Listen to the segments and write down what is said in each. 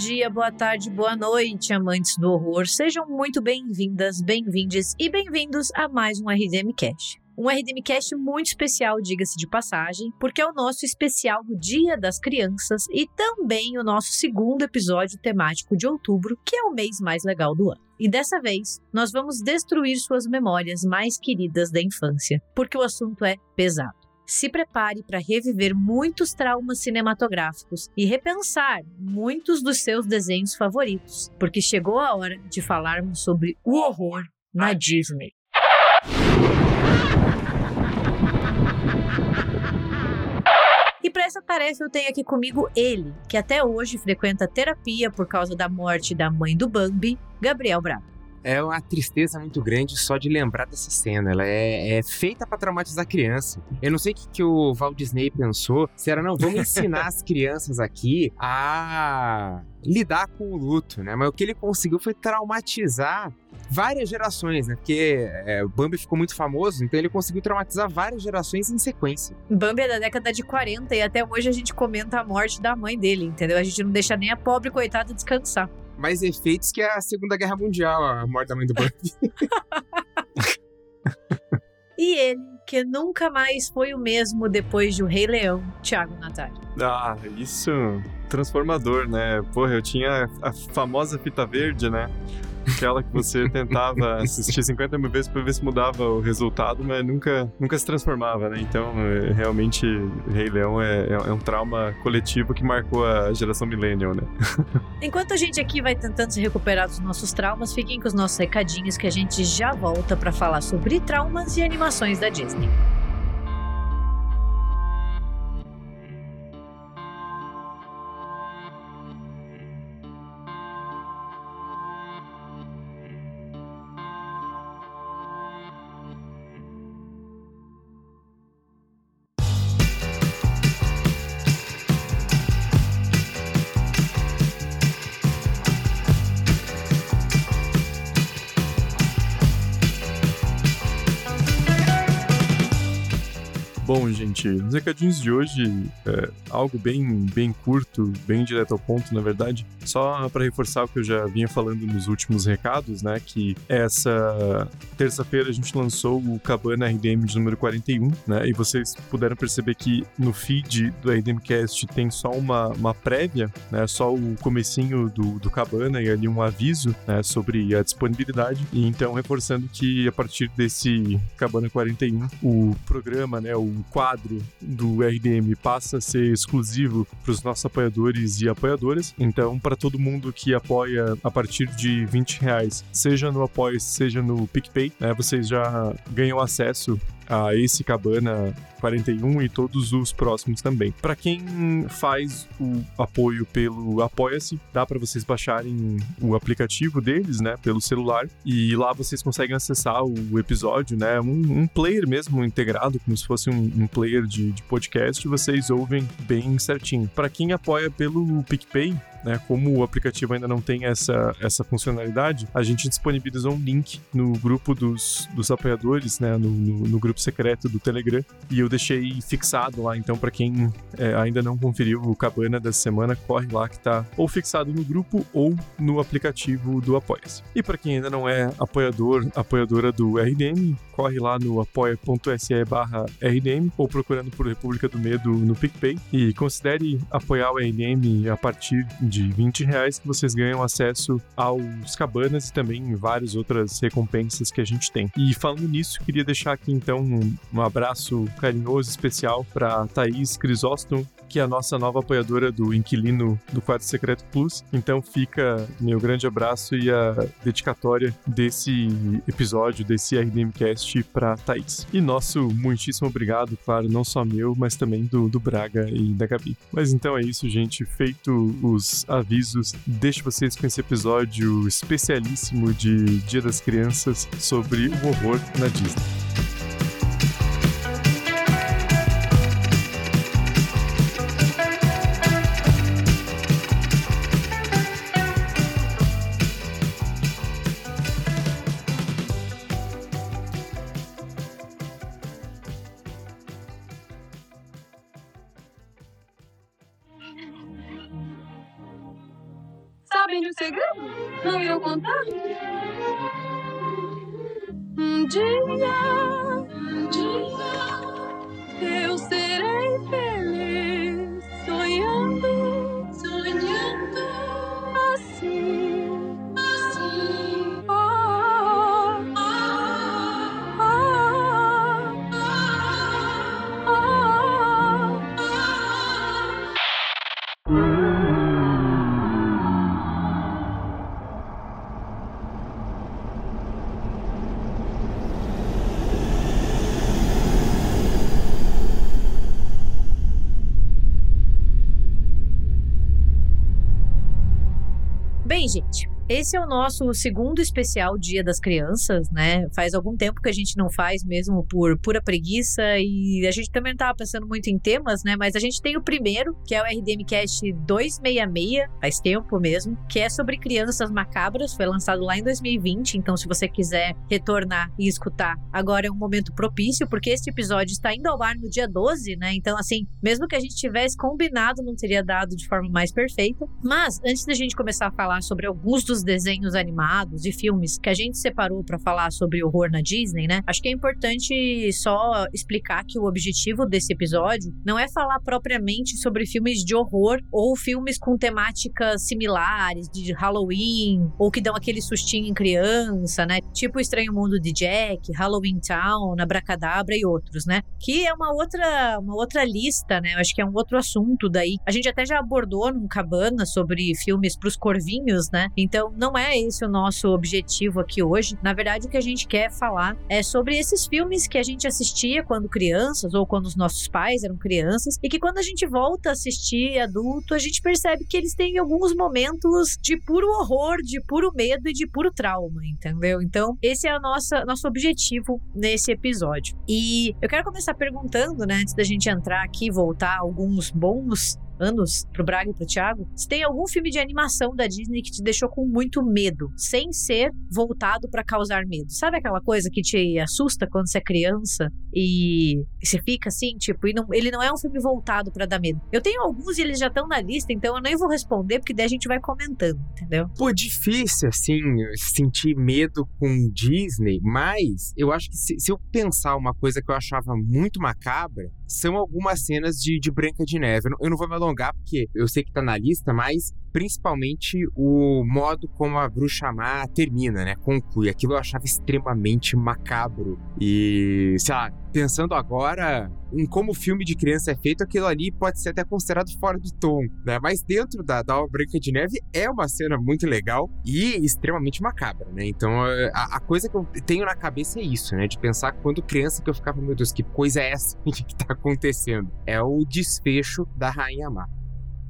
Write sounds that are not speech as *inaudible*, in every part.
dia, boa tarde, boa noite, amantes do horror. Sejam muito bem-vindas, bem-vindes e bem-vindos a mais um RDM Cash. Um RDM Cast muito especial, diga-se de passagem, porque é o nosso especial Dia das Crianças e também o nosso segundo episódio temático de outubro, que é o mês mais legal do ano. E dessa vez, nós vamos destruir suas memórias mais queridas da infância, porque o assunto é pesado se prepare para reviver muitos traumas cinematográficos e repensar muitos dos seus desenhos favoritos, porque chegou a hora de falarmos sobre o horror na Disney. E para essa tarefa eu tenho aqui comigo ele, que até hoje frequenta terapia por causa da morte da mãe do Bambi, Gabriel Bravo é uma tristeza muito grande só de lembrar dessa cena. Ela é, é feita para traumatizar a criança. Eu não sei o que, que o Walt Disney pensou. Se era, não, vamos ensinar as crianças aqui a lidar com o luto, né? Mas o que ele conseguiu foi traumatizar várias gerações, né? Porque é, o Bambi ficou muito famoso, então ele conseguiu traumatizar várias gerações em sequência. Bambi é da década de 40 e até hoje a gente comenta a morte da mãe dele, entendeu? A gente não deixa nem a pobre coitada descansar mais efeitos que a Segunda Guerra Mundial, a morte da mãe do Bambi. *laughs* e ele, que nunca mais foi o mesmo depois de O Rei Leão, Thiago Natário. Ah, isso transformador, né? Porra, eu tinha a famosa fita verde, né? Aquela que você tentava assistir 50 mil vezes para ver se mudava o resultado, mas nunca, nunca se transformava, né? Então, é, realmente, Rei Leão é, é, é um trauma coletivo que marcou a geração millennial, né? *laughs* Enquanto a gente aqui vai tentando se recuperar dos nossos traumas, fiquem com os nossos recadinhos que a gente já volta para falar sobre traumas e animações da Disney. Nos recadinhos de hoje, é algo bem, bem curto, bem direto ao ponto, na verdade. Só para reforçar o que eu já vinha falando nos últimos recados, né? Que essa terça-feira a gente lançou o Cabana RDM de número 41, né? E vocês puderam perceber que no feed do RDMcast tem só uma, uma prévia, né? Só o comecinho do, do Cabana e ali um aviso, né? Sobre a disponibilidade. E então, reforçando que a partir desse Cabana 41, o programa, né? O quadro do RDM passa a ser exclusivo para os nossos apoiadores e apoiadoras. Então, para todo mundo que apoia a partir de 20 reais, seja no Apoia, seja no PicPay, né, vocês já ganham acesso a esse Cabana 41 e todos os próximos também. Para quem faz o apoio pelo Apoia-se, dá para vocês baixarem o aplicativo deles, né, pelo celular, e lá vocês conseguem acessar o episódio, né, um, um player mesmo integrado, como se fosse um, um player de, de podcast, vocês ouvem bem certinho. Para quem apoia pelo PicPay, né, como o aplicativo ainda não tem essa, essa funcionalidade, a gente disponibilizou um link no grupo dos, dos apoiadores, né, no, no, no grupo secreto do Telegram, e eu deixei fixado lá, então para quem é, ainda não conferiu o Cabana dessa semana, corre lá que tá ou fixado no grupo ou no aplicativo do Apoia-se. E para quem ainda não é apoiador, apoiadora do RDM, corre lá no apoia.se barra RDM ou procurando por República do Medo no PicPay. E considere apoiar o RDM a partir de 20 reais que vocês ganham acesso aos cabanas e também várias outras recompensas que a gente tem. E falando nisso, queria deixar aqui então um, abraço carinhoso especial para Thaís Crisóstomo, que é a nossa nova apoiadora do Inquilino do Quarto Secreto Plus. Então fica meu grande abraço e a dedicatória desse episódio, desse RDMcast para Thaís. E nosso muitíssimo obrigado, claro, não só meu, mas também do, do Braga e da Gabi. Mas então é isso, gente. Feito os avisos, deixo vocês com esse episódio especialíssimo de Dia das Crianças sobre o horror na Disney. Esse é o nosso segundo especial Dia das Crianças, né? Faz algum tempo que a gente não faz mesmo por pura preguiça e a gente também não tava pensando muito em temas, né? Mas a gente tem o primeiro, que é o RDM Cast 266, faz tempo mesmo, que é sobre crianças macabras, foi lançado lá em 2020, então se você quiser retornar e escutar, agora é um momento propício, porque este episódio está indo ao ar no dia 12, né? Então assim, mesmo que a gente tivesse combinado, não teria dado de forma mais perfeita. Mas antes da gente começar a falar sobre alguns dos desenhos animados e filmes que a gente separou para falar sobre horror na Disney, né? Acho que é importante só explicar que o objetivo desse episódio não é falar propriamente sobre filmes de horror ou filmes com temáticas similares de Halloween ou que dão aquele sustinho em criança, né? Tipo o Estranho Mundo de Jack, Halloween Town, Abracadabra e outros, né? Que é uma outra uma outra lista, né? Acho que é um outro assunto daí. A gente até já abordou num cabana sobre filmes pros corvinhos, né? Então não é esse o nosso objetivo aqui hoje. Na verdade, o que a gente quer falar é sobre esses filmes que a gente assistia quando crianças ou quando os nossos pais eram crianças e que quando a gente volta a assistir adulto, a gente percebe que eles têm alguns momentos de puro horror, de puro medo e de puro trauma, entendeu? Então, esse é o nosso, nosso objetivo nesse episódio. E eu quero começar perguntando, né, antes da gente entrar aqui e voltar alguns bons anos pro Braga e pro Thiago, se tem algum filme de animação da Disney que te deixou com muito medo, sem ser voltado para causar medo. Sabe aquela coisa que te assusta quando você é criança e, você fica assim, tipo, não, ele não é um filme voltado para dar medo. Eu tenho alguns e eles já estão na lista, então eu nem vou responder porque daí a gente vai comentando, entendeu? Pô, difícil, assim, sentir medo com Disney, mas eu acho que se, se eu pensar uma coisa que eu achava muito macabra, são algumas cenas de, de Branca de Neve. Eu não, eu não vou me alongar, porque eu sei que tá na lista, mas principalmente o modo como a bruxa má termina, né? Conclui. Aquilo eu achava extremamente macabro. E, sei lá, pensando agora em como o filme de criança é feito, aquilo ali pode ser até considerado fora do tom, né? Mas dentro da, da Branca de Neve é uma cena muito legal e extremamente macabra, né? Então a, a, coisa que eu tenho na cabeça é isso, né? De pensar quando criança que eu ficava, meu Deus, que coisa é essa *laughs* que tá acontecendo? É o desfecho da Rainha Má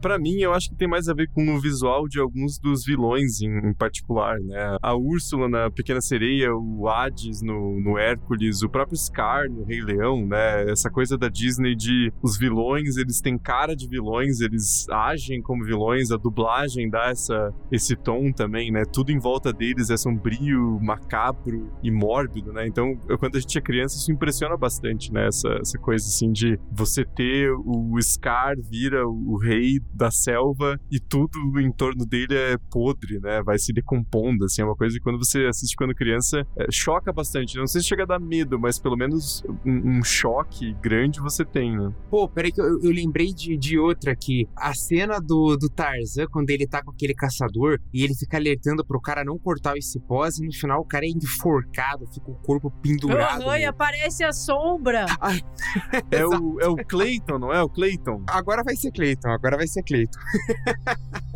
para mim, eu acho que tem mais a ver com o visual de alguns dos vilões em, particular, né? A Úrsula na Pequena Sereia, o Hades no, no Hércules, o próprio Scar no Rei Leão, né? Essa coisa da Disney de os vilões, eles têm cara de vilões, eles agem como vilões, a dublagem dá essa, esse tom também, né? Tudo em volta deles é sombrio, macabro e mórbido, né? Então, quando a gente é criança, isso impressiona bastante, né? Essa, essa coisa assim de você ter o Scar vira o rei da selva e tudo em torno dele é podre, né? Vai se decompondo, assim. É uma coisa que quando você assiste quando criança, é, choca bastante. Não sei se chega a dar medo, mas pelo menos um, um choque grande você tem, né? Pô, peraí que eu, eu lembrei de, de outra aqui. A cena do, do Tarzan, quando ele tá com aquele caçador e ele fica alertando pro cara não cortar esse pós e no final o cara é enforcado, fica o corpo pendurado. Oi, aparece a sombra! *laughs* é, o, é o Clayton, não é? O Clayton? Agora vai ser Clayton, agora vai ser Cleiton.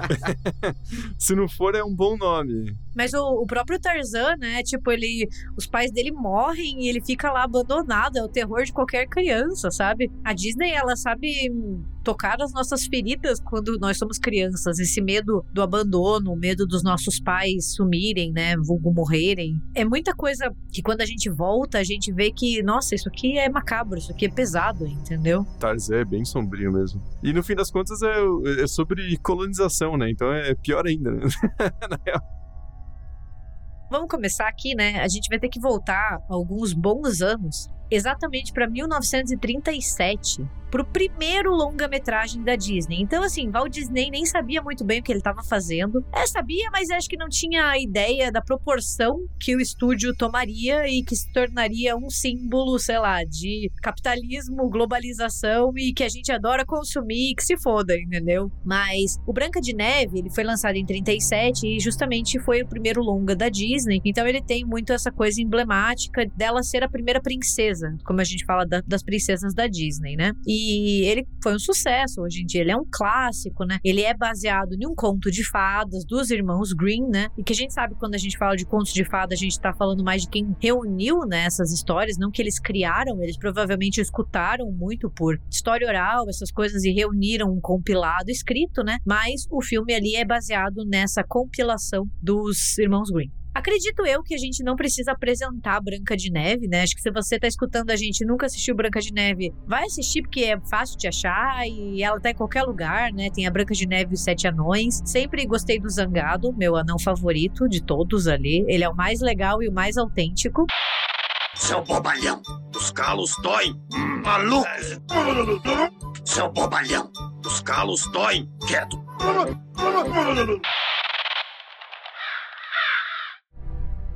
*laughs* Se não for, é um bom nome. Mas o, o, próprio Tarzan, né? Tipo, ele. Os pais dele morrem e ele fica lá abandonado. É o terror de qualquer criança, sabe? A Disney, ela sabe tocar as nossas feridas quando nós somos crianças. Esse medo do abandono, o medo dos nossos pais sumirem, né? Vulgo morrerem. É muita coisa que quando a gente volta, a gente vê que, nossa, isso aqui é macabro, isso aqui é pesado, entendeu? Tarzan é bem sombrio mesmo. E no fim das contas é, é sobre colonização, né? Então é pior ainda, né? *laughs* Na real. Vamos começar aqui, né? A gente vai ter que voltar alguns bons anos exatamente para 1937 pro primeiro longa-metragem da Disney. Então, assim, Walt Disney nem sabia muito bem o que ele estava fazendo. É, sabia, mas acho que não tinha a ideia da proporção que o estúdio tomaria e que se tornaria um símbolo, sei lá, de capitalismo, globalização e que a gente adora consumir e que se foda, entendeu? Mas o Branca de Neve, ele foi lançado em 37 e justamente foi o primeiro longa da Disney. Então ele tem muito essa coisa emblemática dela ser a primeira princesa, como a gente fala da, das princesas da Disney, né? E e ele foi um sucesso. Hoje em dia ele é um clássico, né? Ele é baseado em um conto de fadas dos irmãos Green, né? E que a gente sabe quando a gente fala de contos de fadas, a gente tá falando mais de quem reuniu né, essas histórias, não que eles criaram, eles provavelmente escutaram muito por história oral, essas coisas, e reuniram um compilado escrito, né? Mas o filme ali é baseado nessa compilação dos irmãos Green. Acredito eu que a gente não precisa apresentar Branca de Neve, né? Acho que se você tá escutando a gente e nunca assistiu Branca de Neve, vai assistir porque é fácil de achar e ela tá em qualquer lugar, né? Tem a Branca de Neve e os Sete Anões. Sempre gostei do Zangado, meu anão favorito de todos ali. Ele é o mais legal e o mais autêntico. Seu bobalhão, os calos doem. Maluco! Seu bobalhão, os calos doem. Quieto.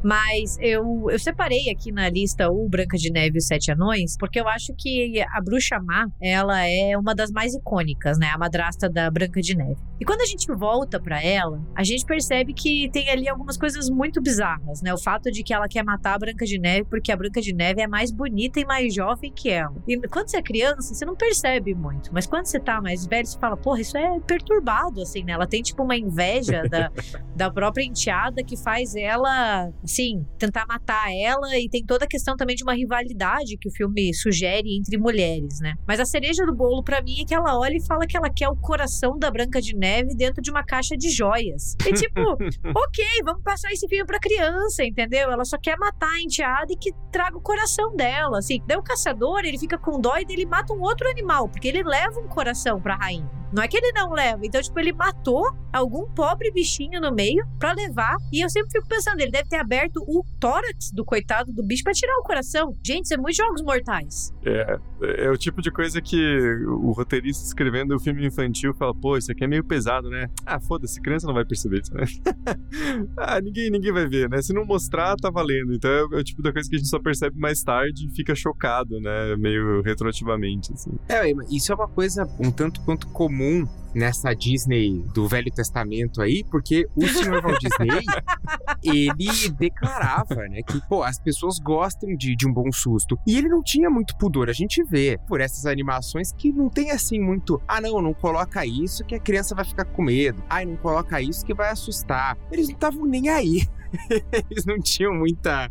Mas eu, eu separei aqui na lista o Branca de Neve e os Sete Anões, porque eu acho que a Bruxa Má, ela é uma das mais icônicas, né? A madrasta da Branca de Neve. E quando a gente volta para ela, a gente percebe que tem ali algumas coisas muito bizarras, né? O fato de que ela quer matar a Branca de Neve porque a Branca de Neve é mais bonita e mais jovem que ela. E quando você é criança, você não percebe muito, mas quando você tá mais velho, você fala, porra, isso é perturbado, assim, né? Ela tem tipo uma inveja da, *laughs* da própria enteada que faz ela assim, tentar matar ela e tem toda a questão também de uma rivalidade que o filme sugere entre mulheres, né? Mas a cereja do bolo para mim é que ela olha e fala que ela quer o coração da Branca de Neve dentro de uma caixa de joias. E tipo, *laughs* ok, vamos passar esse filme pra criança, entendeu? Ela só quer matar a enteada e que traga o coração dela, assim. Daí o caçador, ele fica com dó e ele mata um outro animal, porque ele leva um coração pra rainha. Não é que ele não leva. Então, tipo, ele matou algum pobre bichinho no meio para levar. E eu sempre fico pensando, ele deve ter aberto o tórax do coitado do bicho para tirar o coração. Gente, isso é muito jogos mortais. É, é o tipo de coisa que o roteirista escrevendo o filme infantil fala, pô, isso aqui é meio pesado, né? Ah, foda-se, criança não vai perceber isso, né? *laughs* ah, ninguém, ninguém vai ver, né? Se não mostrar, tá valendo. Então é, é o tipo da coisa que a gente só percebe mais tarde e fica chocado, né? Meio retroativamente, assim. É, isso é uma coisa um tanto quanto comum nessa Disney do Velho Testamento aí, porque o senhor Walt Disney, *laughs* ele declarava, né, que, pô, as pessoas gostam de, de um bom susto. E ele não tinha muito pudor. A gente vê por essas animações que não tem assim muito, ah, não, não coloca isso que a criança vai ficar com medo. Ah, não coloca isso que vai assustar. Eles não estavam nem aí. *laughs* Eles não tinham muita,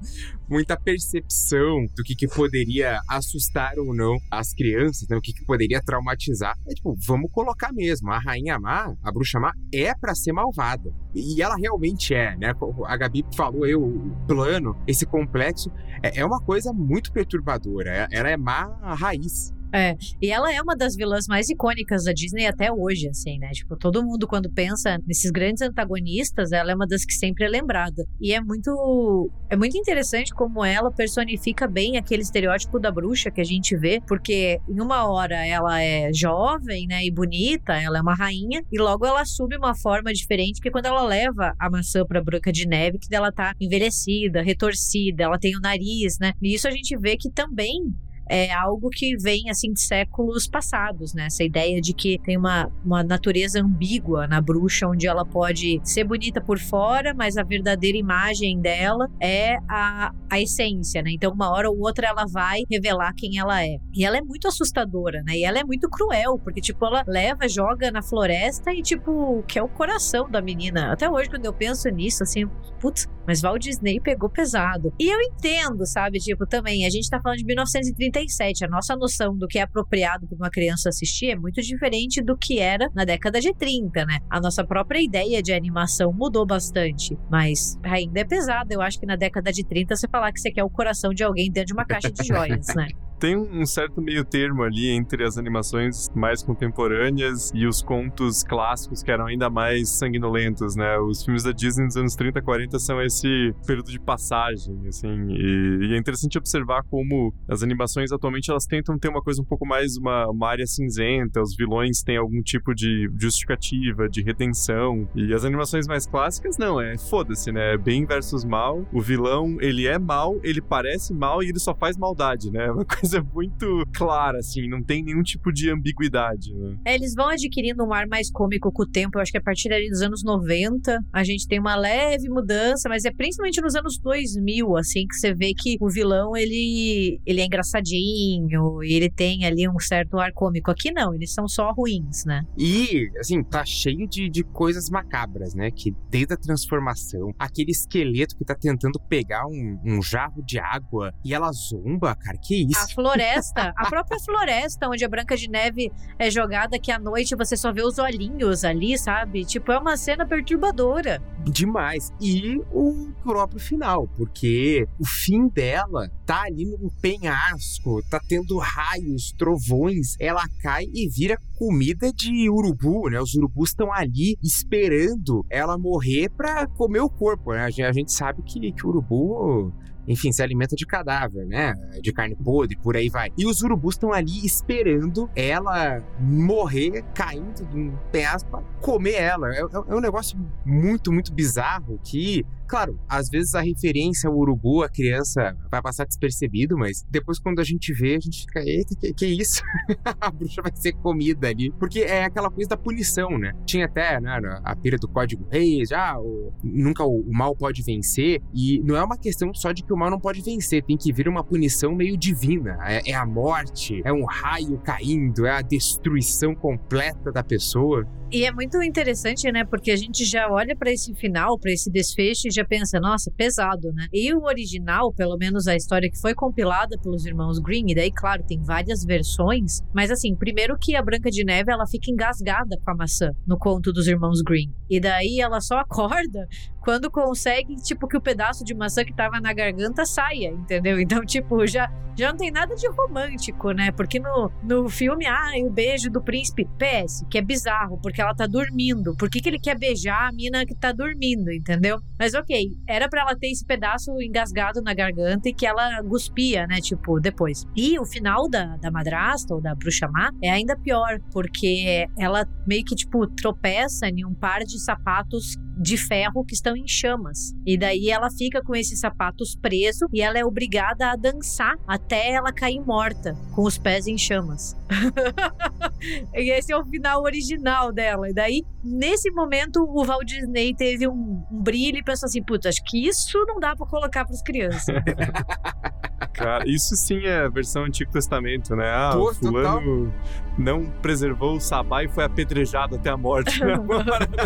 muita percepção do que, que poderia assustar ou não as crianças, né? O que, que poderia traumatizar. É tipo, vamos colocar mesmo. A Rainha Má, a Bruxa Má, é para ser malvada. E ela realmente é, né? A Gabi falou aí, o plano, esse complexo, é, é uma coisa muito perturbadora. É, ela é má raiz. É, e ela é uma das vilãs mais icônicas da Disney até hoje, assim, né? Tipo, todo mundo quando pensa nesses grandes antagonistas, ela é uma das que sempre é lembrada. E é muito é muito interessante como ela personifica bem aquele estereótipo da bruxa que a gente vê, porque em uma hora ela é jovem, né, e bonita, ela é uma rainha, e logo ela assume uma forma diferente, que é quando ela leva a maçã pra Branca de Neve, que ela tá envelhecida, retorcida, ela tem o nariz, né? E isso a gente vê que também é algo que vem assim de séculos passados, né? Essa ideia de que tem uma, uma natureza ambígua na bruxa, onde ela pode ser bonita por fora, mas a verdadeira imagem dela é a, a essência, né? Então, uma hora ou outra ela vai revelar quem ela é. E ela é muito assustadora, né? E ela é muito cruel, porque, tipo, ela leva, joga na floresta e, tipo, que é o coração da menina. Até hoje, quando eu penso nisso, assim, putz, mas Walt Disney pegou pesado. E eu entendo, sabe? Tipo, também, a gente tá falando de 1930 87. A nossa noção do que é apropriado para uma criança assistir é muito diferente do que era na década de 30, né? A nossa própria ideia de animação mudou bastante, mas ainda é pesado. Eu acho que na década de 30 você falar que você quer o coração de alguém dentro de uma caixa de joias, né? *laughs* tem um certo meio termo ali entre as animações mais contemporâneas e os contos clássicos que eram ainda mais sanguinolentos, né? Os filmes da Disney nos anos 30, 40 são esse período de passagem, assim, e, e é interessante observar como as animações atualmente elas tentam ter uma coisa um pouco mais uma, uma área cinzenta, os vilões têm algum tipo de justificativa, de redenção, e as animações mais clássicas não, é foda-se, né? É bem versus mal, o vilão ele é mal, ele parece mal e ele só faz maldade, né? É uma coisa muito clara, assim, não tem nenhum tipo de ambiguidade, né? É, eles vão adquirindo um ar mais cômico com o tempo. Eu acho que a partir ali dos anos 90, a gente tem uma leve mudança, mas é principalmente nos anos 2000, assim, que você vê que o vilão, ele, ele é engraçadinho e ele tem ali um certo ar cômico. Aqui não, eles são só ruins, né? E, assim, tá cheio de, de coisas macabras, né? Que desde a transformação, aquele esqueleto que tá tentando pegar um, um jarro de água e ela zomba, cara, que isso? A floresta, a própria floresta onde a Branca de Neve é jogada, que à noite você só vê os olhinhos ali, sabe? Tipo, é uma cena perturbadora. Demais. E o próprio final, porque o fim dela tá ali num penhasco, tá tendo raios, trovões, ela cai e vira comida de urubu, né? Os urubus estão ali esperando ela morrer pra comer o corpo, né? A gente, sabe que, que o urubu enfim, se alimenta de cadáver, né? De carne podre, por aí vai. E os urubus estão ali esperando ela morrer, caindo de um penhasco pra comer ela. É, é, é um negócio muito, muito bizarro que Claro, às vezes a referência ao urubu, a criança vai passar despercebido, mas depois quando a gente vê, a gente fica, eita, que, que isso? *laughs* a bruxa vai ser comida ali. Porque é aquela coisa da punição, né? Tinha até né, a pira do código reis, já o, nunca o, o, mal pode vencer. E não é uma questão só de que o mal não pode vencer, tem que vir uma punição meio divina. É, é a morte, é um raio caindo, é a destruição completa da pessoa. E é muito interessante, né? Porque a gente já olha para esse final, para esse desfecho já pensa, nossa, pesado, né? E o original, pelo menos a história que foi compilada pelos irmãos Green, e daí, claro, tem várias versões, mas assim, primeiro que a Branca de Neve ela fica engasgada com a maçã no conto dos irmãos Green. E daí ela só acorda quando consegue, tipo, que o pedaço de maçã que tava na garganta saia, entendeu? *laughs* Então, tipo, já, já não tem nada de romântico, né? Porque no, no filme, ah, o beijo do príncipe, PS, que é bizarro, porque ela tá dormindo. Por que, que ele quer beijar a mina que tá dormindo, entendeu? Mas ok, era para ela ter esse pedaço engasgado na garganta e que ela guspia, né? Tipo, depois. E o final da, da madrasta ou da bruxa má é ainda pior, porque ela meio que, tipo, tropeça em um par de sapatos de ferro que estão em chamas. E daí ela fica com esses sapatos presos e ela é obrigada a dançar até ela cair morta, com os pés em chamas. *laughs* e esse é o final original dela. E daí, nesse momento, o Walt Disney teve um, um brilho e pensou assim: putz, acho que isso não dá para colocar para as crianças. *laughs* Cara, isso sim é versão Antigo Testamento, né? Ah, Pô, o fulano total. não preservou o sabá e foi apedrejado até a morte. Né? *laughs*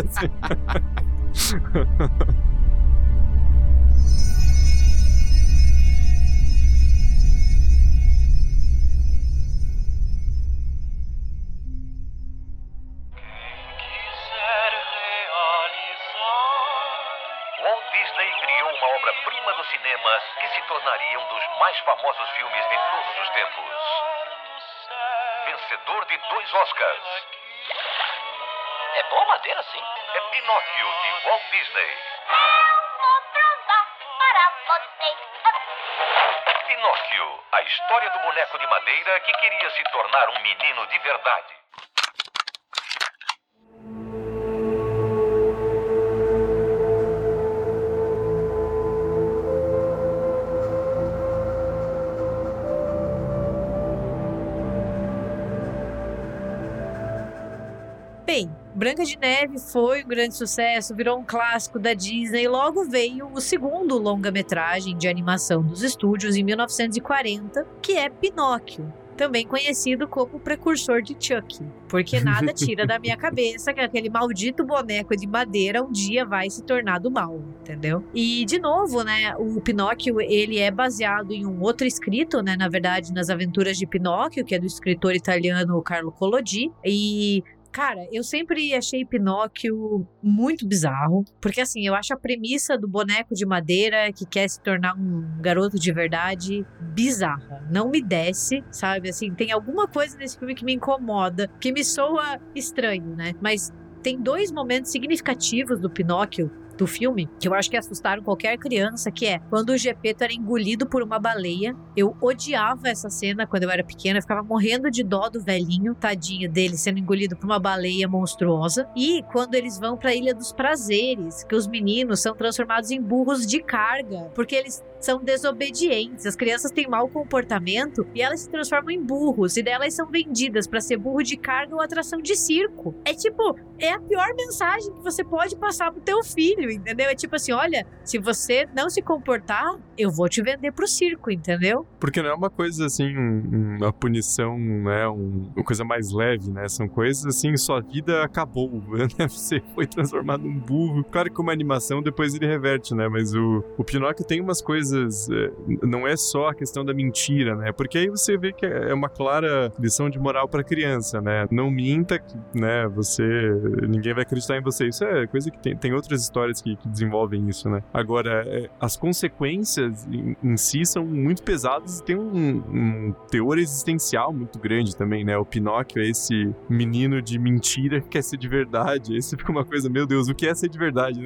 assim. obra-prima do cinema que se tornaria um dos mais famosos filmes de todos os tempos. Vencedor de dois Oscars. É boa madeira, sim. É Pinóquio, de Walt Disney. Pinóquio, a história do boneco de madeira que queria se tornar um menino de verdade. Branca de Neve foi um grande sucesso, virou um clássico da Disney. Logo veio o segundo longa-metragem de animação dos estúdios em 1940, que é Pinóquio, também conhecido como precursor de Chuck, porque nada *laughs* tira da minha cabeça que aquele maldito boneco de madeira um dia vai se tornar do mal, entendeu? E de novo, né, o Pinóquio, ele é baseado em um outro escrito, né, na verdade, nas Aventuras de Pinóquio, que é do escritor italiano Carlo Collodi, e Cara, eu sempre achei Pinóquio muito bizarro, porque assim, eu acho a premissa do boneco de madeira que quer se tornar um garoto de verdade bizarra. Não me desce, sabe? Assim, tem alguma coisa nesse filme que me incomoda, que me soa estranho, né? Mas tem dois momentos significativos do Pinóquio do filme, que eu acho que assustaram qualquer criança, que é quando o Gepeto era engolido por uma baleia. Eu odiava essa cena quando eu era pequena, eu ficava morrendo de dó do velhinho, tadinho dele sendo engolido por uma baleia monstruosa. E quando eles vão para a Ilha dos Prazeres, que os meninos são transformados em burros de carga, porque eles são desobedientes. As crianças têm mau comportamento e elas se transformam em burros. E delas são vendidas para ser burro de carga ou atração de circo. É tipo, é a pior mensagem que você pode passar pro teu filho, entendeu? É tipo assim, olha, se você não se comportar, eu vou te vender pro circo, entendeu? Porque não é uma coisa assim, uma punição, né? Um, uma coisa mais leve, né? São coisas assim, sua vida acabou, *laughs* né? Você foi transformado num burro. Claro que uma animação depois ele reverte, né? Mas o, o Pinóquio tem umas coisas. Não é só a questão da mentira, né? Porque aí você vê que é uma clara lição de moral pra criança, né? Não minta, né? Você. Ninguém vai acreditar em você. Isso é coisa que tem, tem outras histórias que, que desenvolvem isso, né? Agora, é, as consequências em, em, si são muito pesadas e tem um, um, teor existencial muito grande também, né? O Pinóquio é esse menino de mentira que quer ser de verdade. Esse fica uma coisa, meu Deus, o que é ser de verdade?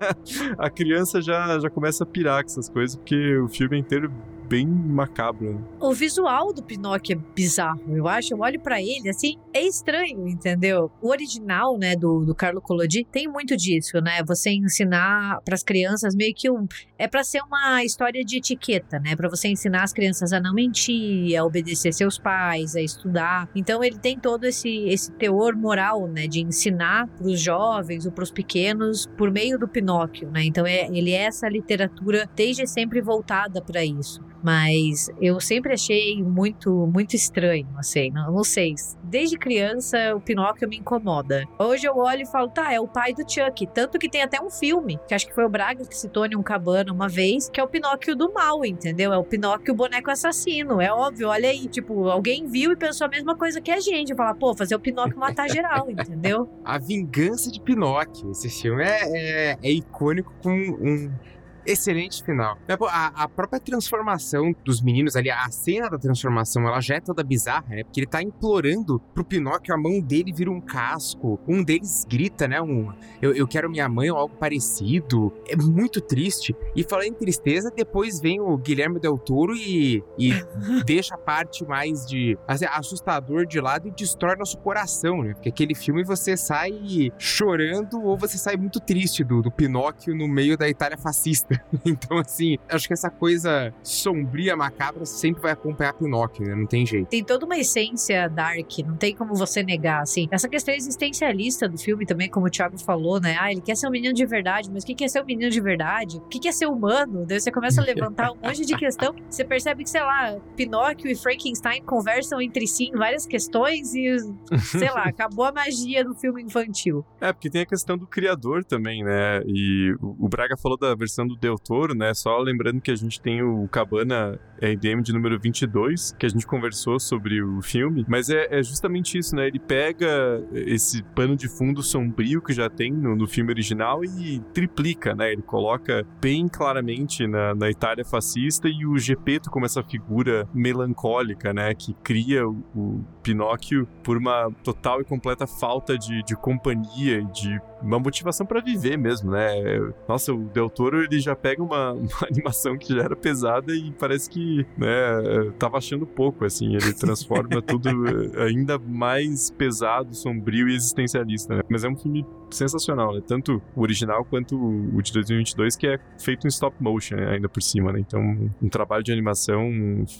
*laughs* a criança já, já começa a pirar com essas coisas, porque o filme inteiro bem macabro. Né? O visual do Pinóquio é bizarro, eu acho. Eu olho para ele, assim, é estranho, entendeu? O original, né, do, do Carlo Collodi tem muito disso, né? Você ensinar para as crianças meio que um. É para ser uma história de etiqueta, né? Para você ensinar as crianças a não mentir, a obedecer seus pais, a estudar. Então ele tem todo esse, esse teor moral, né? De ensinar para os jovens ou para os pequenos por meio do Pinóquio, né? Então é, ele é essa literatura desde sempre voltada para isso. Mas eu sempre achei muito, muito estranho, assim, não, não sei. Desde criança, o Pinóquio me incomoda. Hoje eu olho e falo, tá, é o pai do Chuck. Tanto que tem até um filme, que acho que foi o Braga que citou em um cabana uma vez, que é o Pinóquio do mal, entendeu? É o Pinóquio boneco assassino. É óbvio, olha aí, tipo, alguém viu e pensou a mesma coisa que a gente. Falar, pô, fazer o Pinóquio matar geral, entendeu? *laughs* A vingança de Pinóquio. Esse filme é, é, é icônico com um excelente final. É, a, a, própria transformação dos meninos ali, a cena da transformação, ela já é toda bizarra, né? Porque ele tá implorando pro Pinóquio, a mão dele vira um casco. Um deles grita, né? Um, eu, eu quero minha mãe ou algo parecido. É muito triste. E falando em tristeza, depois vem o Guilherme Del Toro e, e *laughs* deixa a parte mais de assim, assustador de lado e destrói nosso coração, né? Porque aquele filme você sai chorando ou você sai muito triste do, do Pinóquio no meio da Itália fascista. *laughs* então, assim, acho que essa coisa sombria, macabra, sempre vai acompanhar Pinóquio, né? Não tem jeito. Tem toda uma essência dark, não tem como você negar, assim. Essa questão existencialista do filme também, como o Thiago falou, né? Ah, ele quer ser um menino de verdade, mas o que é ser um menino de verdade? O que é ser humano? Daí você começa a levantar um monte de questão. *laughs* Você percebe que, sei lá, Pinóquio e Frankenstein conversam entre si em várias questões e, sei lá, *laughs* acabou a magia do filme infantil. É, porque tem a questão do criador também, né? E o Braga falou da versão do Del Toro, né? Só lembrando que a gente tem o Cabana RDM de número 22, que a gente conversou sobre o filme, mas é, é justamente isso, né? Ele pega esse pano de fundo sombrio que já tem no, no filme original e triplica, né? Ele coloca bem claramente na, na Itália fascista e o Gepeto como essa figura melancólica, né? Que cria o, o Pinóquio por uma total e completa falta de, de companhia e de uma motivação para viver mesmo, né? Nossa, o Del Toro ele já pega uma, *laughs* uma, animação que já era pesada e parece que, né, tava achando pouco, assim. Ele transforma tudo *laughs* ainda mais pesado, sombrio e existencialista, né? Mas é um filme sensacional, né? Tanto o original quanto o de 2022, que é feito em stop motion né? ainda por cima, né? Então, um trabalho de animação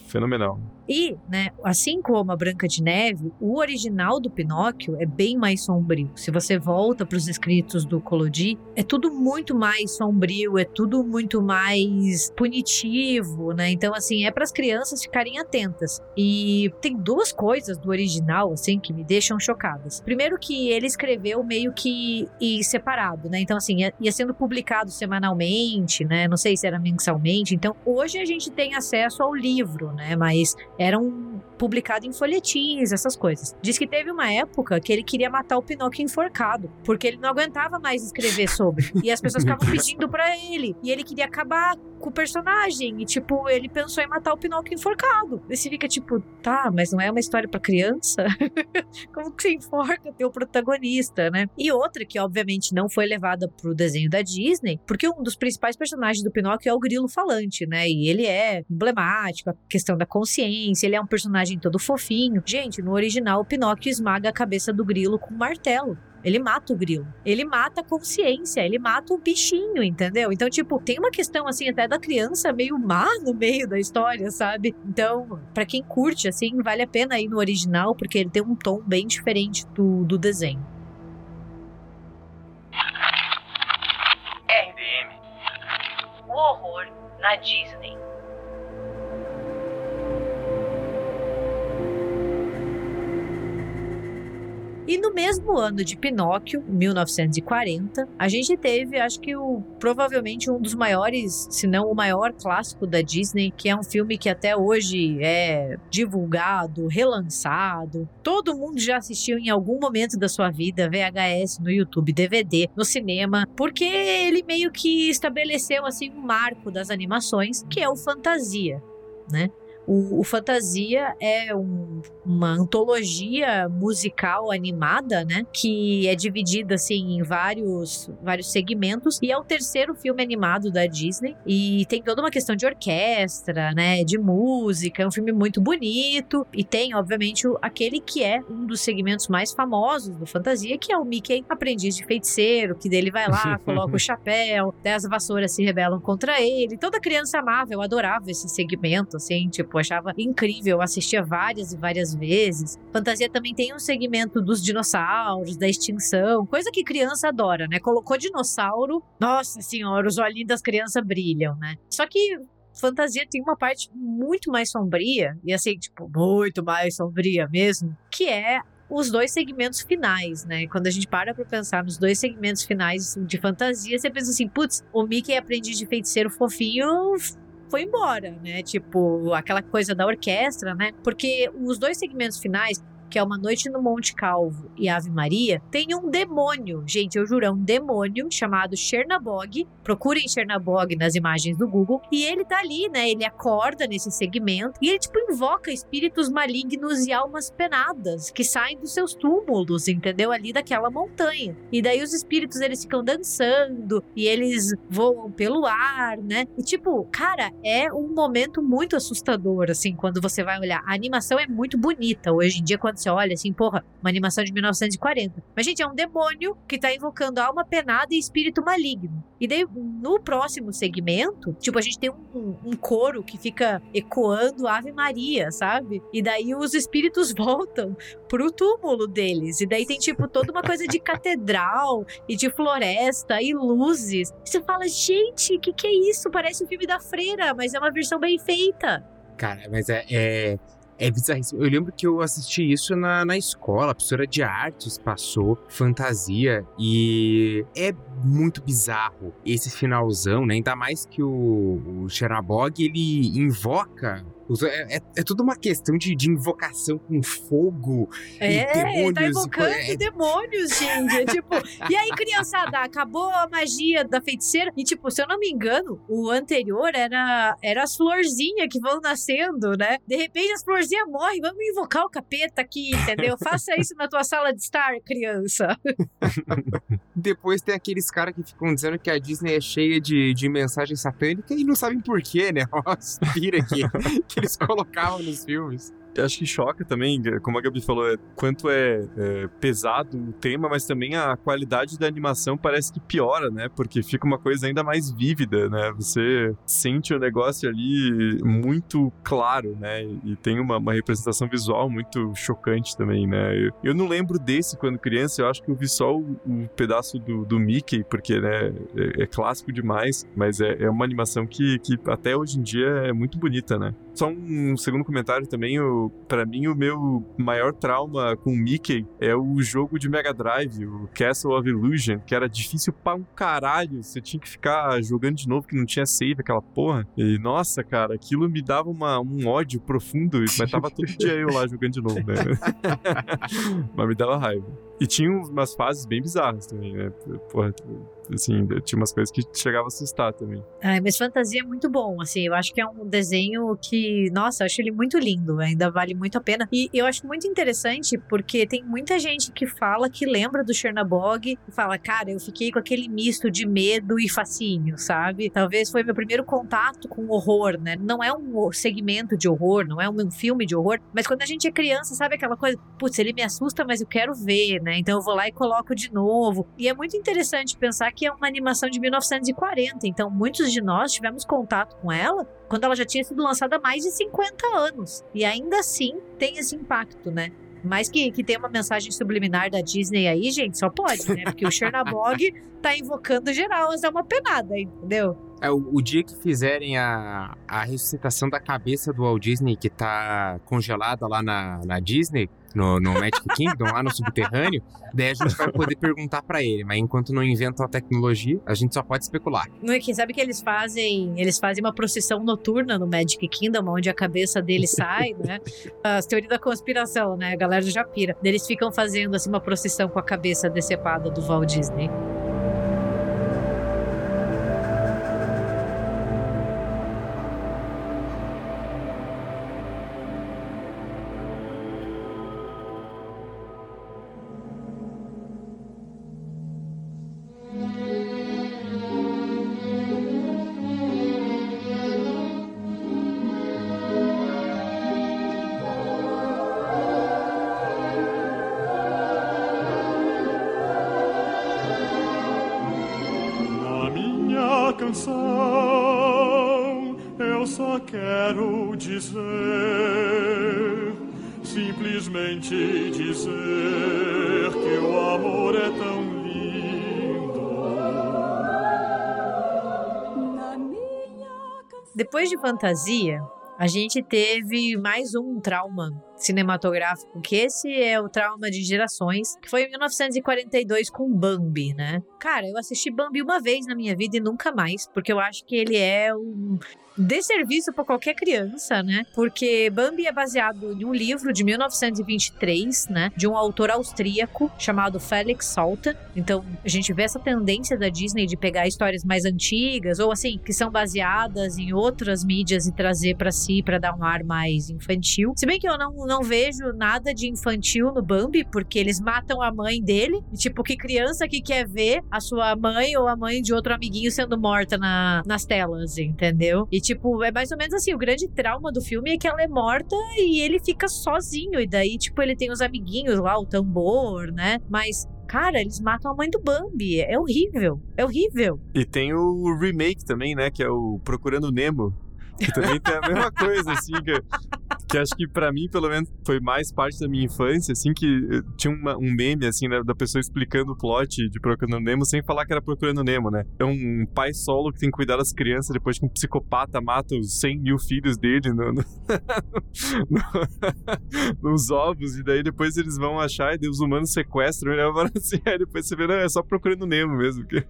fenomenal. E, né, assim como a Branca de Neve, o original do Pinóquio é bem mais sombrio. Se você volta para os escritos do Collodi, é tudo muito mais sombrio, é tudo muito mais punitivo, né? Então, assim, é para as crianças ficarem atentas. E tem duas coisas do original, assim, que me deixam chocadas. Primeiro que ele escreveu meio que e, separado, né? Então, assim, ia, ia, sendo publicado semanalmente, né? Não sei se era mensalmente. Então, hoje a gente tem acesso ao livro, né? Mas eram publicado em folhetins, essas coisas. Diz que teve uma época que ele queria matar o Pinóquio enforcado, porque ele não aguentava mais escrever sobre. E as pessoas *laughs* ficavam pedindo para ele. E ele queria acabar com o personagem. E, tipo, ele pensou em matar o Pinóquio enforcado. E você fica tipo, tá, mas não é uma história para criança? *laughs* Como que você enforca teu protagonista, né? E outra que, obviamente, não foi levada pro desenho da Disney, porque um dos principais personagens do Pinóquio é o grilo falante, né? E ele é emblemático, a questão da consciência, ele é um personagem todo fofinho. Gente, no original, o Pinóquio esmaga a cabeça do grilo com um martelo. Ele mata o grilo. Ele mata a consciência, ele mata o bichinho, entendeu? Então, tipo, tem uma questão, assim, até da criança meio má no meio da história, sabe? Então, para quem curte, assim, vale a pena ir no original, porque ele tem um tom bem diferente do, do desenho. RDM. O horror na Disney. E no mesmo ano de Pinóquio, 1940, a gente teve, acho que o, provavelmente um dos maiores, se não o maior clássico da Disney, que é um filme que até hoje é divulgado, relançado. Todo mundo já assistiu em algum momento da sua vida, VHS, no YouTube, DVD, no cinema, porque ele meio que estabeleceu assim um marco das animações, que é o Fantasia, né? O, o Fantasia é um, uma antologia musical animada, né? Que é dividida assim em vários, vários segmentos e é o terceiro filme animado da Disney e tem toda uma questão de orquestra, né? De música, é um filme muito bonito e tem, obviamente, aquele que é um dos segmentos mais famosos do Fantasia, que é o Mickey aprendiz de feiticeiro, que dele vai lá, *laughs* coloca o chapéu, as vassouras se rebelam contra ele. Toda criança amava, eu adorava esse segmento, assim, tipo, achava incrível, assistia várias e várias vezes. Fantasia também tem um segmento dos dinossauros, da extinção, coisa que criança adora, né? Colocou dinossauro, nossa senhora, os olhinhos das crianças brilham, né? Só que fantasia tem uma parte muito mais sombria, e assim, tipo, muito mais sombria mesmo, que é os dois segmentos finais, né? Quando a gente para pra pensar nos dois segmentos finais de fantasia, você pensa assim, putz, o Mickey aprendiz de feiticeiro fofinho foi embora, né? Tipo, aquela coisa da orquestra, né? Porque os dois segmentos finais que é Uma Noite no Monte Calvo e Ave Maria, tem um demônio, gente, eu juro, é um demônio chamado Chernabog. Procurem Chernabog nas imagens do Google. E ele tá ali, né? Ele acorda nesse segmento e ele, tipo, invoca espíritos malignos e almas penadas que saem dos seus túmulos, entendeu? Ali daquela montanha. E daí os espíritos, eles ficam dançando e eles voam pelo ar, né? E, tipo, cara, é um momento muito assustador, assim, quando você vai olhar. A animação é muito bonita. Hoje em dia, quando você olha assim, porra, uma animação de 1940. Mas, gente, é um demônio que tá invocando alma penada e espírito maligno. E daí, no próximo segmento, tipo, a gente tem um, um coro que fica ecoando Ave Maria, sabe? E daí os espíritos *laughs* voltam pro túmulo deles. E daí tem, tipo, toda uma coisa de catedral e de floresta e luzes. E você fala, gente, o que, que é isso? Parece um filme da freira, mas é uma versão bem feita. Cara, mas é, é, é bizarríssimo. Eu lembro que eu assisti isso na, na escola, a professora de artes passou fantasia e é muito bizarro esse finalzão, né? Ainda mais que o, o ele invoca é, é, é toda uma questão de, de invocação com fogo é, e demônios. tá invocando e, é... demônios, gente. É tipo, e aí, criançada, acabou a magia da feiticeira. E, tipo, se eu não me engano, o anterior era, era as florzinhas que vão nascendo, né? De repente as florzinhas morrem. Vamos invocar o capeta aqui, entendeu? Faça isso na tua sala de estar, criança. *laughs* Depois tem aqueles caras que ficam dizendo que a Disney é cheia de, de mensagem satânica e não sabem porquê, né? *laughs* Pira que, que eles *laughs* colocavam nos filmes. Acho que choca também, como a Gabi falou, é, quanto é, é, pesado o tema, mas também a qualidade da animação parece que piora, né? Porque fica uma coisa ainda mais vívida, né? Você sente o negócio ali muito claro, né? E tem uma, uma representação visual muito chocante também, né? Eu, eu, não lembro desse quando criança, eu acho que eu vi só o, o pedaço do, do, Mickey, porque, né, é, é clássico demais, mas é, é, uma animação que, que até hoje em dia é muito bonita, né? Só um segundo comentário também, o, pra mim, o meu maior trauma com o Mickey é o jogo de Mega Drive, o Castle of Illusion, que era difícil pra um caralho. Você tinha que ficar jogando de novo, que não tinha save, aquela porra. E, nossa, cara, aquilo me dava uma, um ódio profundo, mas tava todo dia eu lá jogando de novo, né? *laughs* mas me dava raiva. E tinha umas fases bem bizarras também, né? Porra, assim, tinha umas coisas que chegava a assustar também. Ai, mas fantasia é muito bom, assim, eu acho que é um desenho que, nossa, eu acho ele muito lindo, ainda vale muito a pena. E eu acho muito interessante porque tem muita gente que fala que lembra do Chernabog e fala, cara, eu fiquei com aquele misto de medo e fascínio, sabe? Talvez foi meu primeiro contato com horror, né? Não é um segmento de horror, não é um filme de horror, mas quando a gente é criança, sabe aquela coisa, putz, ele me assusta, mas eu quero ver, né? Então eu vou lá e coloco de novo. E é muito interessante pensar que é uma animação de 1940, então muitos de nós tivemos contato com ela quando ela já tinha sido lançada há mais de 50 anos. E ainda assim tem esse impacto, né? Mas que, que tem uma mensagem subliminar da Disney aí, gente, só pode, né? Porque o Chernabog *laughs* tá invocando geral, mas é uma penada, entendeu? É, o, o, dia que fizerem a, a ressuscitação da cabeça do Walt Disney, que tá congelada lá na, na Disney, no, no Magic Kingdom, lá no subterrâneo, daí a gente vai poder perguntar para ele. Mas enquanto não inventam a tecnologia, a gente só pode especular. Não é que sabe que eles fazem, eles fazem uma procissão noturna no Magic Kingdom, onde a cabeça dele sai, *laughs* né? As teorias da conspiração, né? A galera já pira. Eles ficam fazendo assim uma procissão com a cabeça decepada do Walt Disney. Fantasia, a gente teve mais um trauma cinematográfico, que esse é o trauma de gerações, que foi em 1942 com Bambi, né? Cara, eu assisti Bambi uma vez na minha vida e nunca mais, porque eu acho que ele é um desserviço para qualquer criança, né? Porque Bambi é baseado em um livro de 1923, né? De um autor austríaco chamado Felix Salten. Então, a gente vê essa tendência da Disney de pegar histórias mais antigas ou assim, que são baseadas em outras mídias e trazer para si para dar um ar mais infantil. Se bem que eu não, não vejo nada de infantil no Bambi, porque eles matam a mãe dele. E, tipo, que criança que quer ver a sua mãe ou a mãe de outro amiguinho sendo morta na, nas telas, entendeu? E tipo, é mais ou menos assim, o grande trauma do filme é que ela é morta e ele fica sozinho. E daí, tipo, ele tem os amiguinhos lá, o tambor, né? Mas Cara, eles matam a mãe do Bambi. É horrível. É horrível. E tem o remake também, né? Que é o Procurando Nemo. Que também tem a mesma coisa, assim, que, que acho que para mim, pelo menos, foi mais parte da minha infância, assim, que eh, tinha uma, um meme, assim, né, da pessoa explicando o plot de Procurando Nemo sem falar que era Procurando Nemo, né? É um pai solo que tem que cuidar das crianças depois que um psicopata mata os 100 mil filhos dele no, no, *laughs* no, nos ovos, e daí depois eles vão achar e os humanos sequestram ele, assim, *laughs* aí depois você vê, não, é só Procurando Nemo mesmo. Que...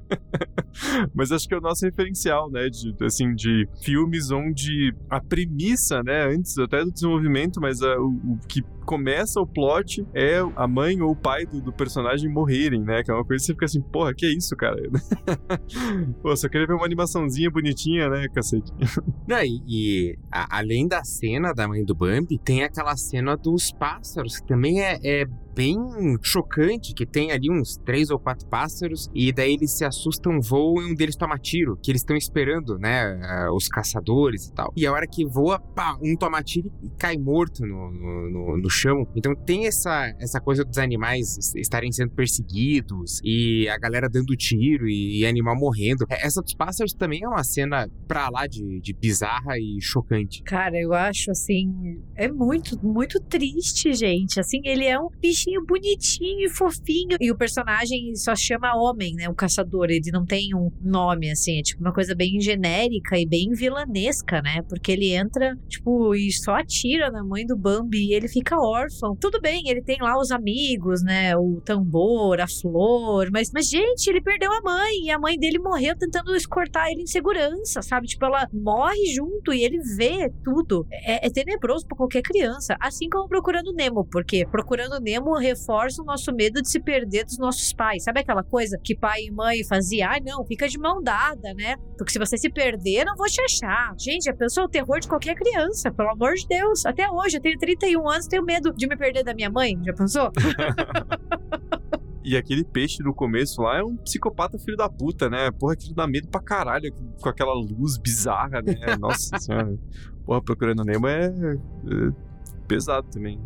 *laughs* Mas acho que é o nosso referencial, né, de, assim, de filmes onde a premissa, né, antes até do desenvolvimento, mas a, o, o, que começa o plot é a mãe ou o pai do, do, personagem morrerem, né? Que é uma coisa que você fica assim, porra, que é isso, cara? *laughs* Pô, só queria ver uma animaçãozinha bonitinha, né, cacete? *laughs* Não, e, e a, além da cena da mãe do Bambi, tem aquela cena dos pássaros, que também é, é bem chocante, que tem ali uns três ou quatro pássaros, e daí eles se assustam, voam e um deles toma tiro, que eles estão esperando, né, uh, os caçadores e tal. E a hora que voa, pá, um toma tiro e cai morto no, no, no, no chão. Então tem essa, essa coisa dos animais estarem sendo perseguidos e a galera dando tiro e, e animal morrendo. É, essa dos pássaros também é uma cena pra lá de, de bizarra e chocante. Cara, eu acho assim, é muito, muito triste, gente. Assim, ele é um bicho bonitinho e fofinho. E o personagem só chama homem, né? O caçador. Ele não tem um nome, assim. É tipo uma coisa bem genérica e bem vilanesca, né? Porque ele entra, tipo, e só atira na mãe do Bambi e ele fica órfão. Tudo bem, ele tem lá os amigos, né? O tambor, a flor. Mas, mas gente, ele perdeu a mãe. E a mãe dele morreu tentando escortar ele em segurança, sabe? Tipo, ela morre junto e ele vê tudo. É, é tenebroso pra qualquer criança. Assim como Procurando Nemo, porque Procurando Nemo reforça o nosso medo de se perder dos nossos pais. Sabe aquela coisa que pai e mãe faziam? Ah, não, fica de mão dada, né? Porque se você se perder, não vou te achar. Gente, a pessoa é o terror de qualquer criança, pelo amor de Deus. Até hoje, eu tenho 31 anos, tenho medo de me perder da minha mãe. Já pensou? *laughs* E aquele peixe no começo lá é um psicopata filho da puta, né? Porra, aquilo dá medo pra caralho, com aquela luz bizarra, né? Nossa *laughs* senhora. Porra, Procurando Nemo é, é pesado também.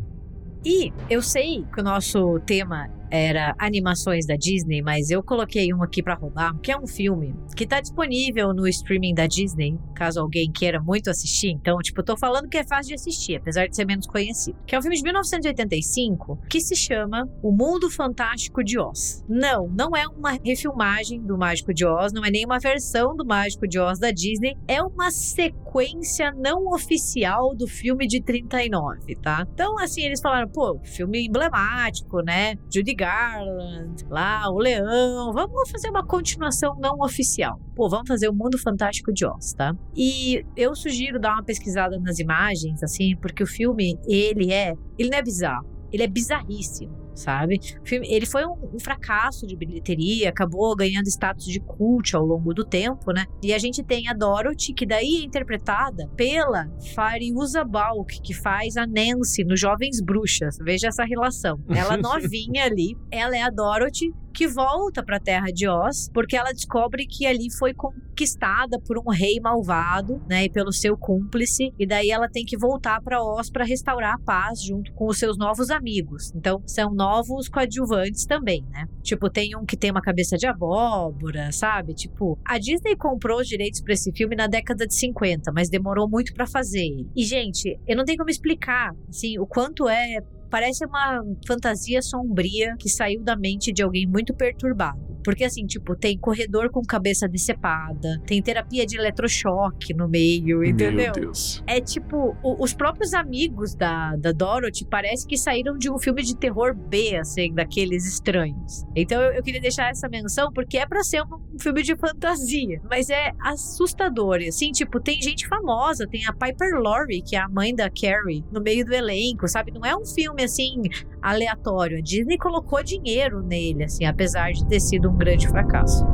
E eu sei que o nosso tema era animações da Disney, mas eu coloquei um aqui para rodar, que é um filme que tá disponível no streaming da Disney, caso alguém queira muito assistir. Então, tipo, tô falando que é fácil de assistir, apesar de ser menos conhecido. Que é um filme de 1985 que se chama O Mundo Fantástico de Oz. Não, não é uma refilmagem do Mágico de Oz, não é nem uma versão do Mágico de Oz da Disney, é uma sequência não oficial do filme de 39, tá? Então, assim, eles falaram, pô, filme emblemático, né? Judy Garland, lá, o Leão. Vamos fazer uma continuação não oficial. Pô, vamos fazer o Mundo Fantástico de Oz, tá? E eu sugiro dar uma pesquisada nas imagens, assim, porque o filme, ele é. Ele não é bizarro, ele é bizarríssimo sabe? Ele foi um, fracasso de bilheteria, acabou ganhando status de cult ao longo do tempo, né? E a gente tem a Dorothy, que daí é interpretada pela Fariuza Balk, que faz a Nancy no Jovens Bruxas. Veja essa relação. Ela *laughs* novinha ali, ela é a Dorothy, que volta para a terra de Oz, porque ela descobre que ali foi conquistada por um rei malvado, né, e pelo seu cúmplice, e daí ela tem que voltar para Oz para restaurar a paz junto com os seus novos amigos. Então, são novos coadjuvantes também, né? Tipo, tem um que tem uma cabeça de abóbora, sabe? Tipo, a Disney comprou os direitos para esse filme na década de 50, mas demorou muito para fazer. E gente, eu não tenho como explicar, assim, o quanto é parece uma fantasia sombria que saiu da mente de alguém muito perturbado. Porque, assim, tipo, tem corredor com cabeça decepada, tem terapia de eletrochoque no meio, entendeu? Meu Deus. É tipo, o, os próprios amigos da, da Dorothy parece que saíram de um filme de terror B, assim, daqueles estranhos. Então eu, eu queria deixar essa menção porque é pra ser um, um filme de fantasia, mas é assustador. Assim, tipo, tem gente famosa, tem a Piper Laurie, que é a mãe da Carrie, no meio do elenco, sabe? Não é um filme assim aleatório. A Disney colocou dinheiro nele, assim, apesar de ter sido um grande fracasso.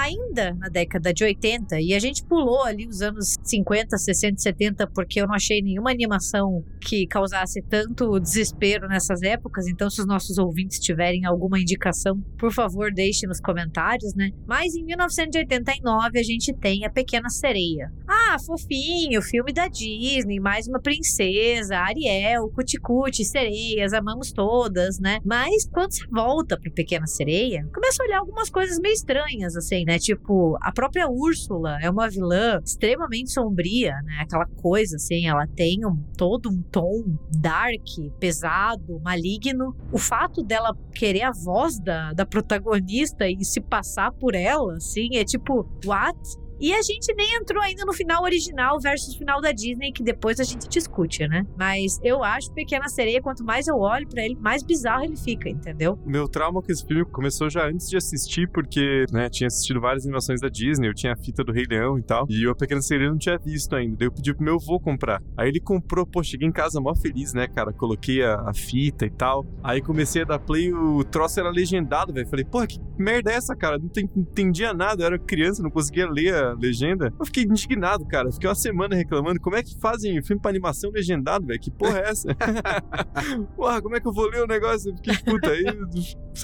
ainda na década de 80, e a gente pulou ali os anos 50, 60, 70, porque eu não achei nenhuma animação que causasse tanto desespero nessas épocas. Então, se os nossos ouvintes tiverem alguma indicação, por favor, deixe nos comentários, né? Mas em 1989 a gente tem A Pequena Sereia. Ah, fofinho, filme da Disney, mais uma princesa, Ariel, Cuticute, sereias, amamos todas, né? Mas quando você volta para Pequena Sereia, começa a olhar algumas coisas meio estranhas, assim, né? Tipo, a própria Úrsula é uma vilã extremamente sombria, né? Aquela coisa, assim, ela tem um, todo um tom dark, pesado, maligno. O fato dela querer a voz da, da protagonista e se passar por ela, assim, é tipo, what? E a gente nem entrou ainda no final original versus final da Disney, que depois a gente discute, né? Mas eu acho Pequena Sereia, quanto mais eu olho para ele, mais bizarro ele fica, entendeu? Meu trauma com esse filme começou já antes de assistir, porque, né, tinha assistido várias animações da Disney, eu tinha a fita do Rei Leão e tal, e a Pequena Sereia não tinha visto ainda. Daí eu pedi pro meu avô comprar. Aí ele comprou, pô, cheguei em casa mó feliz, né, cara? Coloquei a, a fita e tal. Aí comecei a dar play, o troço era legendado, velho. Falei, pô, que merda é essa, cara? Não, entendia nada, eu era criança, não conseguia ler legenda. Eu fiquei indignado, cara. Fiquei uma semana reclamando. Como é que fazem filme pra animação legendado, velho? Que porra é essa? *laughs* porra, como é que eu vou ler o negócio? Eu fiquei puta aí.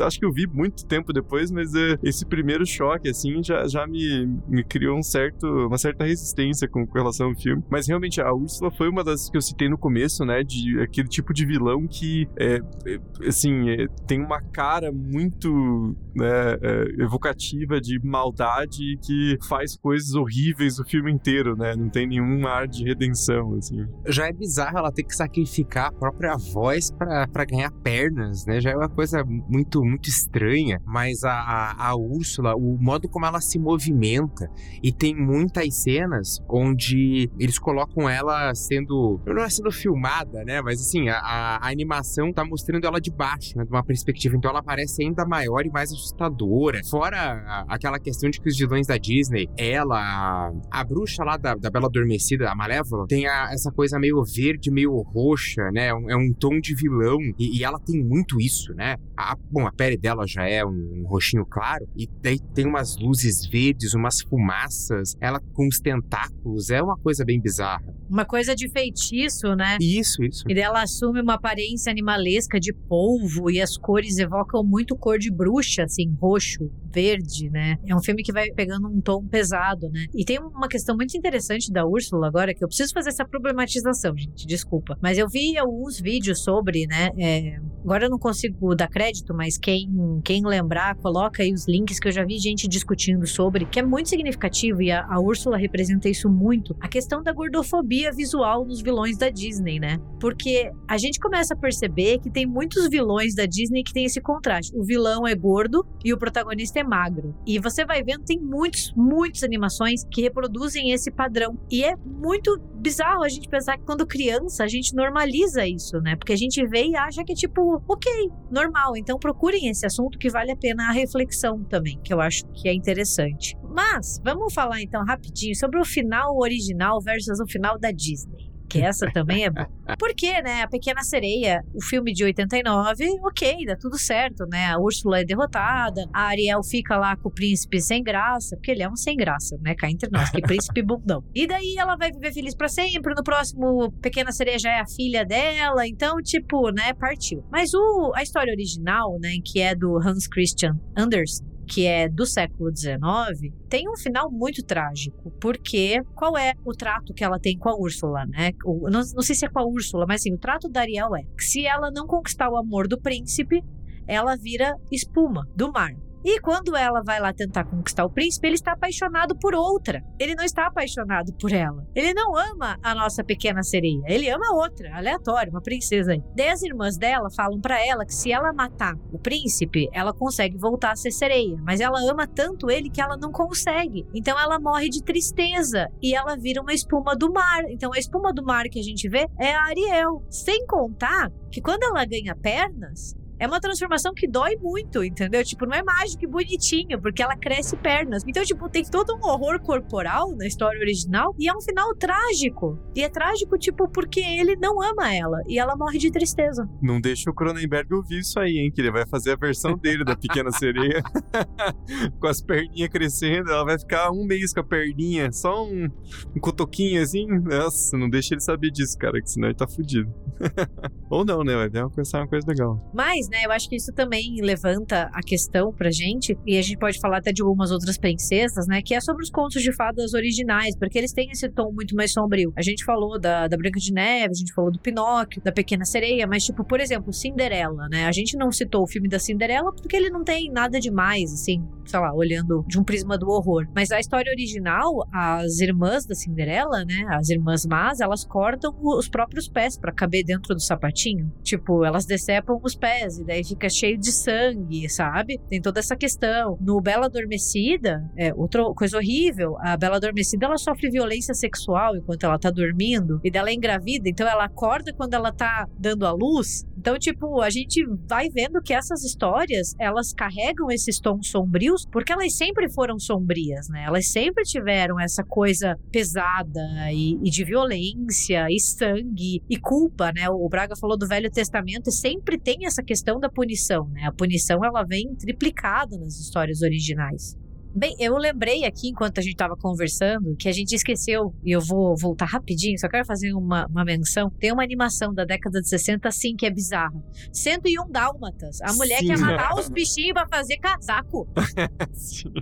Acho que eu vi muito tempo depois, mas uh, esse primeiro choque, assim, já, já me, me criou um certo, uma certa resistência com, com relação ao filme. Mas realmente, a Úrsula foi uma das que eu citei no começo, né? De aquele tipo de vilão que, é, é assim, é, tem uma cara muito né, evocativa de maldade que faz coisas coisas horríveis o filme inteiro, né? Não tem nenhum ar de redenção, assim. Já é bizarro ela ter que sacrificar a própria voz pra ganhar pernas, né? Já é uma coisa muito, muito estranha. Mas a, a, a Úrsula, o modo como ela se movimenta, e tem muitas cenas onde eles colocam ela sendo. Não é sendo filmada, né? Mas assim, a, a animação tá mostrando ela de baixo, né? De uma perspectiva. Então ela parece ainda maior e mais assustadora. Fora a, aquela questão de que os vilões da Disney, ela, a, a bruxa lá da, da Bela Adormecida, a Malévola, tem a, essa coisa meio verde, meio roxa, né? Um, é um tom de vilão. E, e, ela tem muito isso, né? A, bom, a pele dela já é um, um roxinho claro. E daí tem umas luzes verdes, umas fumaças. Ela com os tentáculos. É uma coisa bem bizarra. Uma coisa de feitiço, né? Isso, isso. E daí ela assume uma aparência animalesca de polvo e as cores evocam muito cor de bruxa, assim, roxo, verde, né? É um filme que vai pegando um tom pesado, né? E tem uma questão muito interessante da Úrsula agora, que eu preciso fazer essa problematização, gente, desculpa. Mas eu vi alguns vídeos sobre, né? É... Agora eu não consigo dar crédito, mas quem, quem lembrar, coloca aí os links que eu já vi gente discutindo sobre, que é muito significativo e a, a Úrsula representa isso muito. A questão da gordofobia visual nos vilões da Disney, né? Porque a gente começa a perceber que tem muitos vilões da Disney que tem esse contraste. O vilão é gordo e o protagonista é magro. E você vai vendo, tem muitos, muitas animações que reproduzem esse padrão. E é muito bizarro a gente pensar que quando criança a gente normaliza isso, né? Porque a gente vê e acha que é tipo, ok, normal. Então procurem esse assunto que vale a pena a reflexão também, que eu acho que é interessante. Mas vamos falar então rapidinho sobre o final original versus o final da Disney que essa também é *laughs* boa. Porque, né, A Pequena Sereia, o filme de 89, ok, dá tudo certo, né? A Úrsula é derrotada, a Ariel fica lá com o príncipe sem graça, porque ele é um sem graça, né? Cá entre nós, que príncipe *laughs* bundão. E daí ela vai viver feliz para sempre, no próximo Pequena Sereia já é a filha dela, então, tipo, né, partiu. Mas o, a história original, né, que é do Hans Christian Andersen, que é do século XIX, tem um final muito trágico, porque qual é o trato que ela tem com a Úrsula, né? Não, não sei se é com a Úrsula, mas assim, o trato da Ariel é que se ela não conquistar o amor do príncipe, ela vira espuma do mar. E quando ela vai lá tentar conquistar o príncipe, ele está apaixonado por outra. Ele não está apaixonado por ela. Ele não ama a nossa pequena sereia. Ele ama outra, aleatória, uma princesa aí. Irmãs dela falam para ela que se ela matar o príncipe, ela consegue voltar a ser sereia. Mas ela ama tanto ele que ela não consegue. Então ela morre de tristeza e ela vira uma espuma do mar. Então a espuma do mar que a gente vê é a Ariel. Sem contar que quando ela ganha pernas, é uma transformação que dói muito, entendeu? Tipo, não é mágico e bonitinho, porque ela cresce pernas. Então, tipo, tem todo um horror corporal na história original e é um final trágico. E é trágico, tipo, porque ele não ama ela e ela morre de tristeza. Não deixa o Cronenberg ouvir isso aí, hein? Que ele vai fazer a versão dele da Pequena Sereia. *laughs* com as perninhas crescendo, ela vai ficar um mês com a perninha, só um, um cotoquinho assim. Nossa, não deixa ele saber disso, cara, que senão ele tá fudido. *laughs* Ou não, né? Vai uma coisa, uma coisa legal. Mas né? Eu acho que isso também levanta a questão pra gente, e a gente pode falar até de algumas outras princesas, né? Que é sobre os contos de fadas originais, porque eles têm esse tom muito mais sombrio. A gente falou da, da Branca de Neve, a gente falou do Pinóquio, da Pequena Sereia, mas, tipo, por exemplo, Cinderela, né? A gente não citou o filme da Cinderela porque ele não tem nada demais, assim, sei lá, olhando de um prisma do horror. Mas a história original, as irmãs da Cinderela, né? As irmãs más, elas cortam os próprios pés para caber dentro do sapatinho. Tipo, elas decepam os pés e daí fica cheio de sangue, sabe? Tem toda essa questão. No Bela Adormecida, é outra coisa horrível, a Bela Adormecida ela sofre violência sexual enquanto ela tá dormindo e dela é engravida, então ela acorda quando ela tá dando a luz. Então, tipo, a gente vai vendo que essas histórias, elas carregam esses tons sombrios porque elas sempre foram sombrias, né? Elas sempre tiveram essa coisa pesada e, e de violência e sangue e culpa, né? O Braga falou do Velho Testamento e sempre tem essa questão da punição, né? A punição ela vem triplicada nas histórias originais. Bem, eu lembrei aqui, enquanto a gente estava conversando, que a gente esqueceu, e eu vou voltar rapidinho, só quero fazer uma, uma menção. Tem uma animação da década de 60, assim, que é bizarra. 101 Dálmatas. A mulher Sim. quer matar *laughs* os bichinhos pra fazer casaco. *laughs* Sim.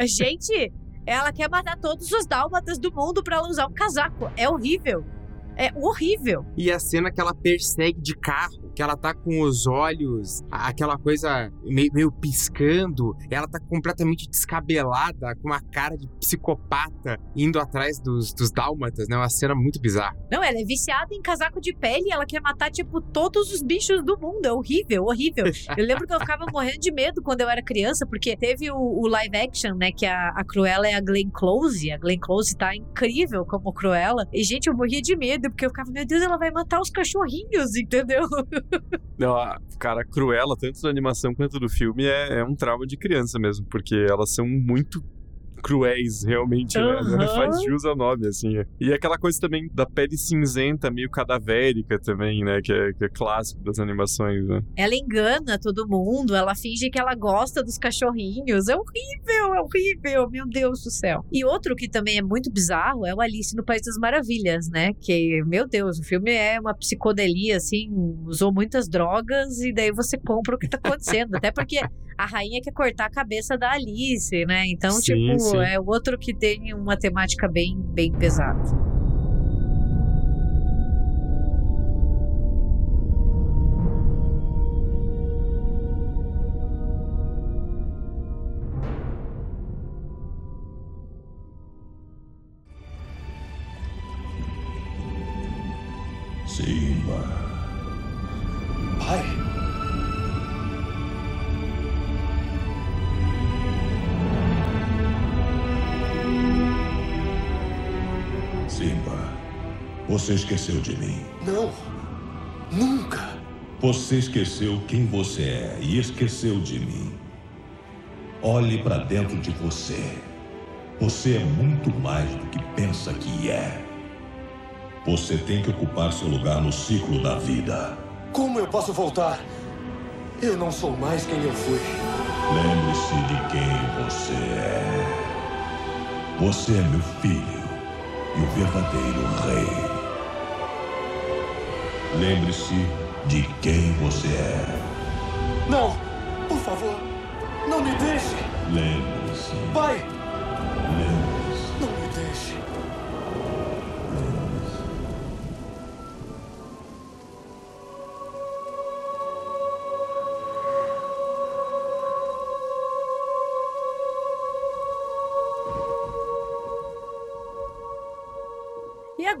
Gente, ela quer matar todos os dálmatas do mundo pra ela usar um casaco. É horrível. É horrível. E a cena que ela persegue de carro que ela tá com os olhos, aquela coisa meio, meio piscando, ela tá completamente descabelada, com uma cara de psicopata, indo atrás dos, dos dálmatas, né? Uma cena muito bizarra. Não, ela é viciada em casaco de pele, ela quer matar, tipo, todos os bichos do mundo. É horrível, horrível. *laughs* Eu lembro que eu ficava morrendo de medo quando eu era criança, porque teve o, o live action, né? Que a, a Cruella é a Glenn Close. A Glenn Close tá incrível como Cruella. E, gente, eu morria de medo, porque eu ficava, meu Deus, ela vai matar os cachorrinhos, entendeu? *laughs* Não, a, cara, Cruella, tanto da animação quanto do filme, é, é um trauma de criança mesmo, porque elas são muito cruéis, realmente, né? Aham. Faz jus ao nome, assim. E aquela coisa também da pele cinzenta, meio cadavérica também, né? Que é, que é clássico das animações, né? Ela engana todo mundo, ela finge que ela gosta dos cachorrinhos. É horrível, é horrível, meu Deus do céu. E outro que também é muito bizarro é o Alice no País das Maravilhas, né? Que, meu Deus, o filme é uma psicodelia, assim, usou muitas drogas e daí você compra o que tá acontecendo. Até porque a rainha quer cortar a cabeça da Alice, né? Então, Sim, tipo, sim. É outro que tem uma temática bem, bem pesada. Simba. Pai, Você esqueceu de mim. não. Nunca. Você esqueceu quem você é e esqueceu de mim. Olhe para dentro de você. Você é muito mais do que pensa que é. Você tem que ocupar seu lugar no ciclo da vida. Como eu posso voltar? Eu não sou mais quem eu fui. Lembre-se de quem você é. Você é meu filho e o verdadeiro rei. Lembre-se de quem você é. Não! Por favor, não me deixe! Lembre-se. Pai,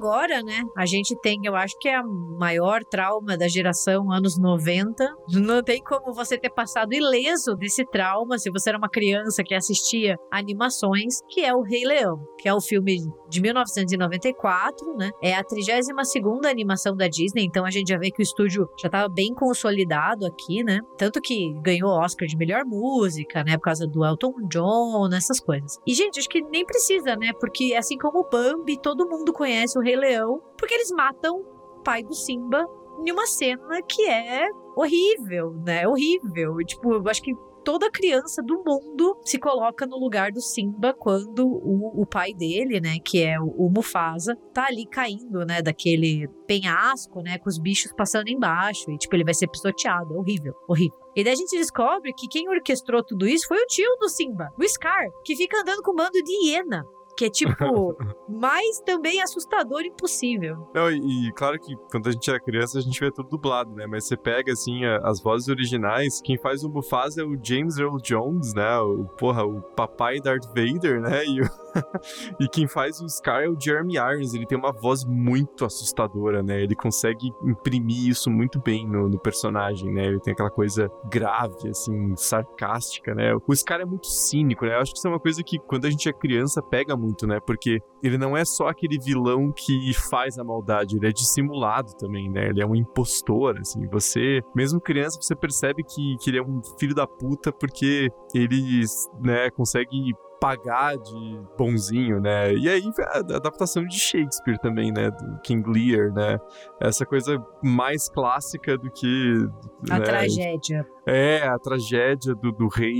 agora, né, a gente tem, eu acho que é a maior trauma da geração anos 90. Não tem como você ter passado ileso desse trauma se você era uma criança que assistia animações, que é o Rei Leão, que é o filme de 1994, né? É a 32ª animação da Disney, então a gente já vê que o estúdio já estava bem consolidado aqui, né? Tanto que ganhou Oscar de melhor música, né, por causa do Elton John, essas coisas. E gente, acho que nem precisa, né? Porque assim como o Bambi, todo mundo conhece o Rei Leão, porque eles matam o pai do Simba em uma cena que é horrível, né? Horrível. Tipo, eu acho que toda criança do mundo se coloca no lugar do Simba quando o, o pai dele, né, que é o, o Mufasa, tá ali caindo, né, daquele penhasco, né, com os bichos passando embaixo e tipo ele vai ser pisoteado, é horrível, horrível. E daí a gente descobre que quem orquestrou tudo isso foi o tio do Simba, o Scar, que fica andando com um bando de hiena. Que é tipo, *laughs* mais também assustador impossível. Não, e, e claro que quando a gente era criança a gente vê tudo dublado, né? Mas você pega, assim, a- as vozes originais, quem faz o Mufasa é o James Earl Jones, né? O, porra, o papai Darth Vader, né? E, o- *laughs* e quem faz o Scar é o Jeremy Irons, ele tem uma voz muito assustadora, né? Ele consegue imprimir isso muito bem no, no personagem, né? Ele tem aquela coisa grave, assim, sarcástica, né? O Scar é muito cínico, né? Eu acho que isso é uma coisa que quando a gente é criança pega muito, né? Porque ele não é só aquele vilão que faz a maldade, ele é dissimulado também, né? Ele é um impostor, assim. Você, mesmo criança, você percebe que, que ele é um filho da puta porque ele, né, consegue pagar de bonzinho, né? E aí a adaptação de Shakespeare também, né? Do King Lear, né? Essa coisa mais clássica do que A né? tragédia. É, a tragédia do, do rei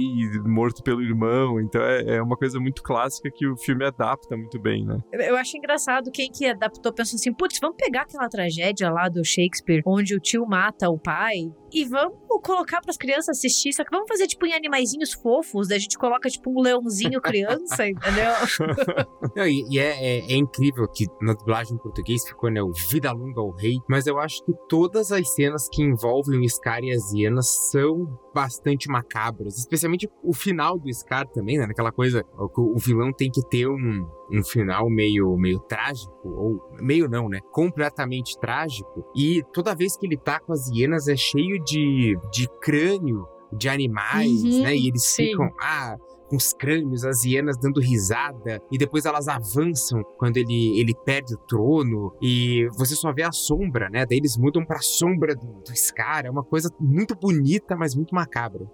morto pelo irmão. Então é, é, uma coisa muito clássica que o filme adapta muito bem, né? Eu acho engraçado quem que adaptou pensou assim: putz, vamos pegar aquela tragédia lá do Shakespeare, onde o tio mata o pai, e vamos colocar para as crianças assistir. Só que vamos fazer tipo em animaizinhos fofos, a gente coloca tipo um leãozinho criança, *laughs* entendeu? *laughs* Não, e, e é, é, é, incrível que na dublagem em português ficou, né, o Vida Longa ao Rei, mas eu acho que todas as cenas que envolvem o Scar e as hienas são bastante macabras, especialmente o final do Scar também, né, aquela coisa, o, o vilão tem que ter um, um final meio, meio trágico, ou meio não, né? Completamente trágico. E toda vez que ele tá com as hienas é cheio de, de crânio de animais, uhum, né? E eles sim. ficam, ah, os crânios, as hienas dando risada, e depois elas avançam quando ele, ele perde o trono, e você só vê a sombra, né? Daí eles mudam pra sombra do, do Scar. É uma coisa muito bonita, mas muito macabra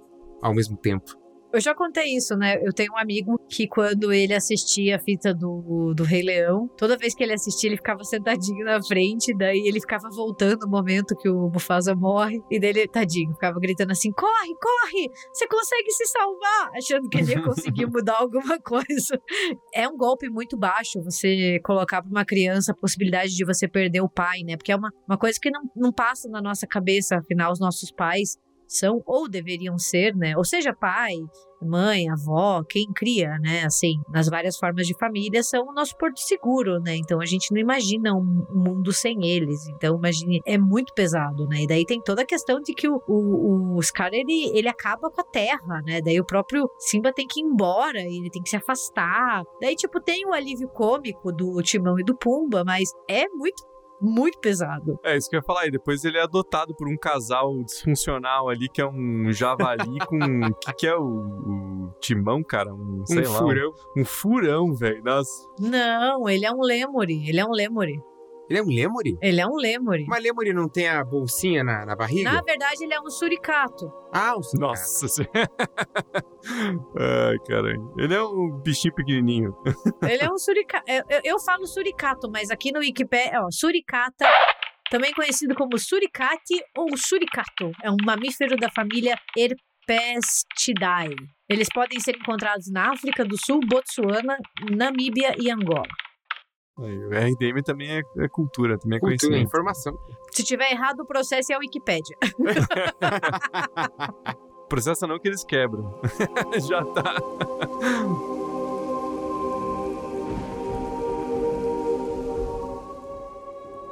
ao mesmo tempo. Eu já contei isso, né? Eu tenho um amigo que quando ele assistia a fita do, do Rei Leão, toda vez que ele assistia, ele ficava *laughs* sentadinho na frente, daí ele ficava voltando no momento que o Mufasa morre, e dele, tadinho, ficava gritando assim: corre, corre! Você consegue se salvar! Achando que ele ia conseguir *laughs* mudar alguma coisa. É um golpe muito baixo você colocar para uma criança a possibilidade de você perder o pai, né? Porque é uma, uma coisa que não, não passa na nossa cabeça, afinal, os nossos pais são ou deveriam ser, né? Ou seja, pai, mãe, avó, quem cria, né? Assim, nas várias formas de família, são o nosso porto seguro, né? Então a gente não imagina um, mundo sem eles. Então, imagine, é muito pesado, né? E daí tem toda a questão de que o, o, o Scar, ele, ele acaba com a terra, né? Daí o próprio Simba tem que ir embora, ele tem que se afastar. Daí, tipo, tem o alívio cômico do Timão e do Pumba, mas é muito muito pesado. É, isso que eu ia falar. E depois ele é adotado por um casal disfuncional ali, que é um javali *laughs* com. O que, que é o, o, timão, cara? Um, sei um lá. Furão. Um, um furão, velho. Nossa. Não, ele é um lemure. Ele é um lemure. Ele é um lemure? Ele é um lemure. Mas lemure não tem a bolsinha na, na barriga? Na verdade, ele é um suricato. Ah, um suricato. Nossa *laughs* Ai, caralho. Ele é um bichinho pequenininho. Ele é um suricato. Eu, eu, eu, falo suricato, mas aqui no Wikipedia, ó, suricata, também conhecido como suricate ou suricato. É um mamífero da família Herpestidae. Eles podem ser encontrados na África do Sul, Botsuana, Namíbia e Angola. O RDM também é, é cultura, também é cultura, conhecimento. Informação. Se tiver errado, o processo é a Wikipédia. *laughs* Processa não que eles quebram. *laughs* Já tá.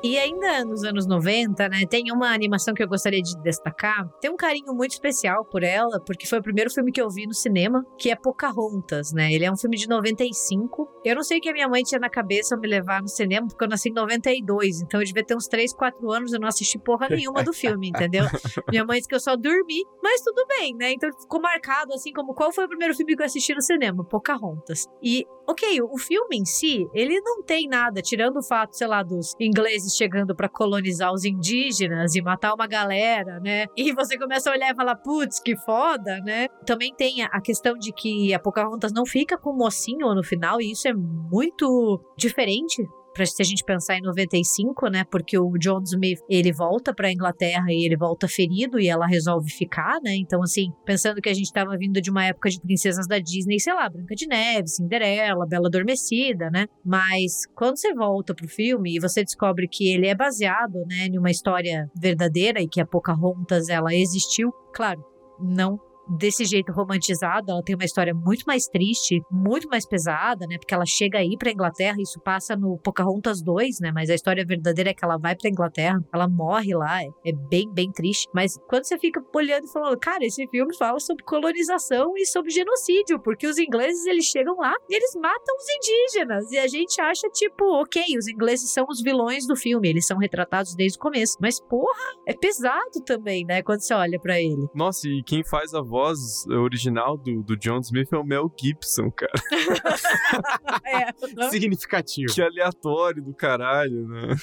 E ainda nos anos 90, né, tem uma animação que eu gostaria de destacar. Tem um carinho muito especial por ela, porque foi o primeiro filme que eu vi no cinema, que é Pocahontas, né? Ele é um filme de 95. Eu não sei o que a minha mãe tinha na cabeça ao me levar no cinema, porque eu nasci em 92, então eu devia ter uns 3, 4 anos, eu não assisti porra nenhuma do filme, entendeu? *laughs* minha mãe disse que eu só dormi, mas tudo bem, né? Então ficou marcado assim como qual foi o primeiro filme que eu assisti no cinema, Pocahontas. E, ok, o filme em si, ele não tem nada, tirando o fato, sei lá, dos ingleses chegando para colonizar os indígenas e matar uma galera, né? E você começa a olhar e falar, putz, que foda, né? Também tem a questão de que a Pocahontas não fica com o mocinho no final, e isso é muito diferente para se a gente pensar em 95, né? Porque o John Smith, ele volta para Inglaterra e ele volta ferido e ela resolve ficar, né? Então assim, pensando que a gente estava vindo de uma época de princesas da Disney, sei lá, Branca de Neve, Cinderela, Bela Adormecida, né? Mas quando você volta pro filme e você descobre que ele é baseado, né, em uma história verdadeira e que a Pocahontas ela existiu, claro, não desse jeito romantizado, ela tem uma história muito mais triste, muito mais pesada, né? Porque ela chega aí pra Inglaterra, isso passa no Pocahontas 2, né? Mas a história verdadeira é que ela vai pra Inglaterra, ela morre lá, é, é bem, bem triste. Mas quando você fica olhando e falando, cara, esse filme fala sobre colonização e sobre genocídio, porque os ingleses eles chegam lá e eles matam os indígenas. E a gente acha, tipo, ok, os ingleses são os vilões do filme, eles são retratados desde o começo. Mas, porra, é pesado também, né? Quando você olha para ele. Nossa, e quem faz a voz voz original do, do John Smith é o Mel Gibson, cara. *laughs* é. Significativo. Que aleatório do caralho, né?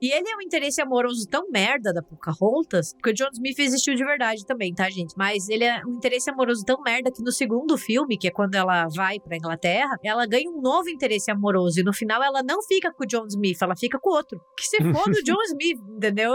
E ele é um interesse amoroso tão merda da Pocahontas, porque o John Smith existiu de verdade também, tá, gente? Mas ele é um interesse amoroso tão merda que no segundo filme, que é quando ela vai pra Inglaterra, ela ganha um novo interesse amoroso. E no final ela não fica com o John Smith, ela fica com o outro. Que se for do John Smith, *laughs* entendeu?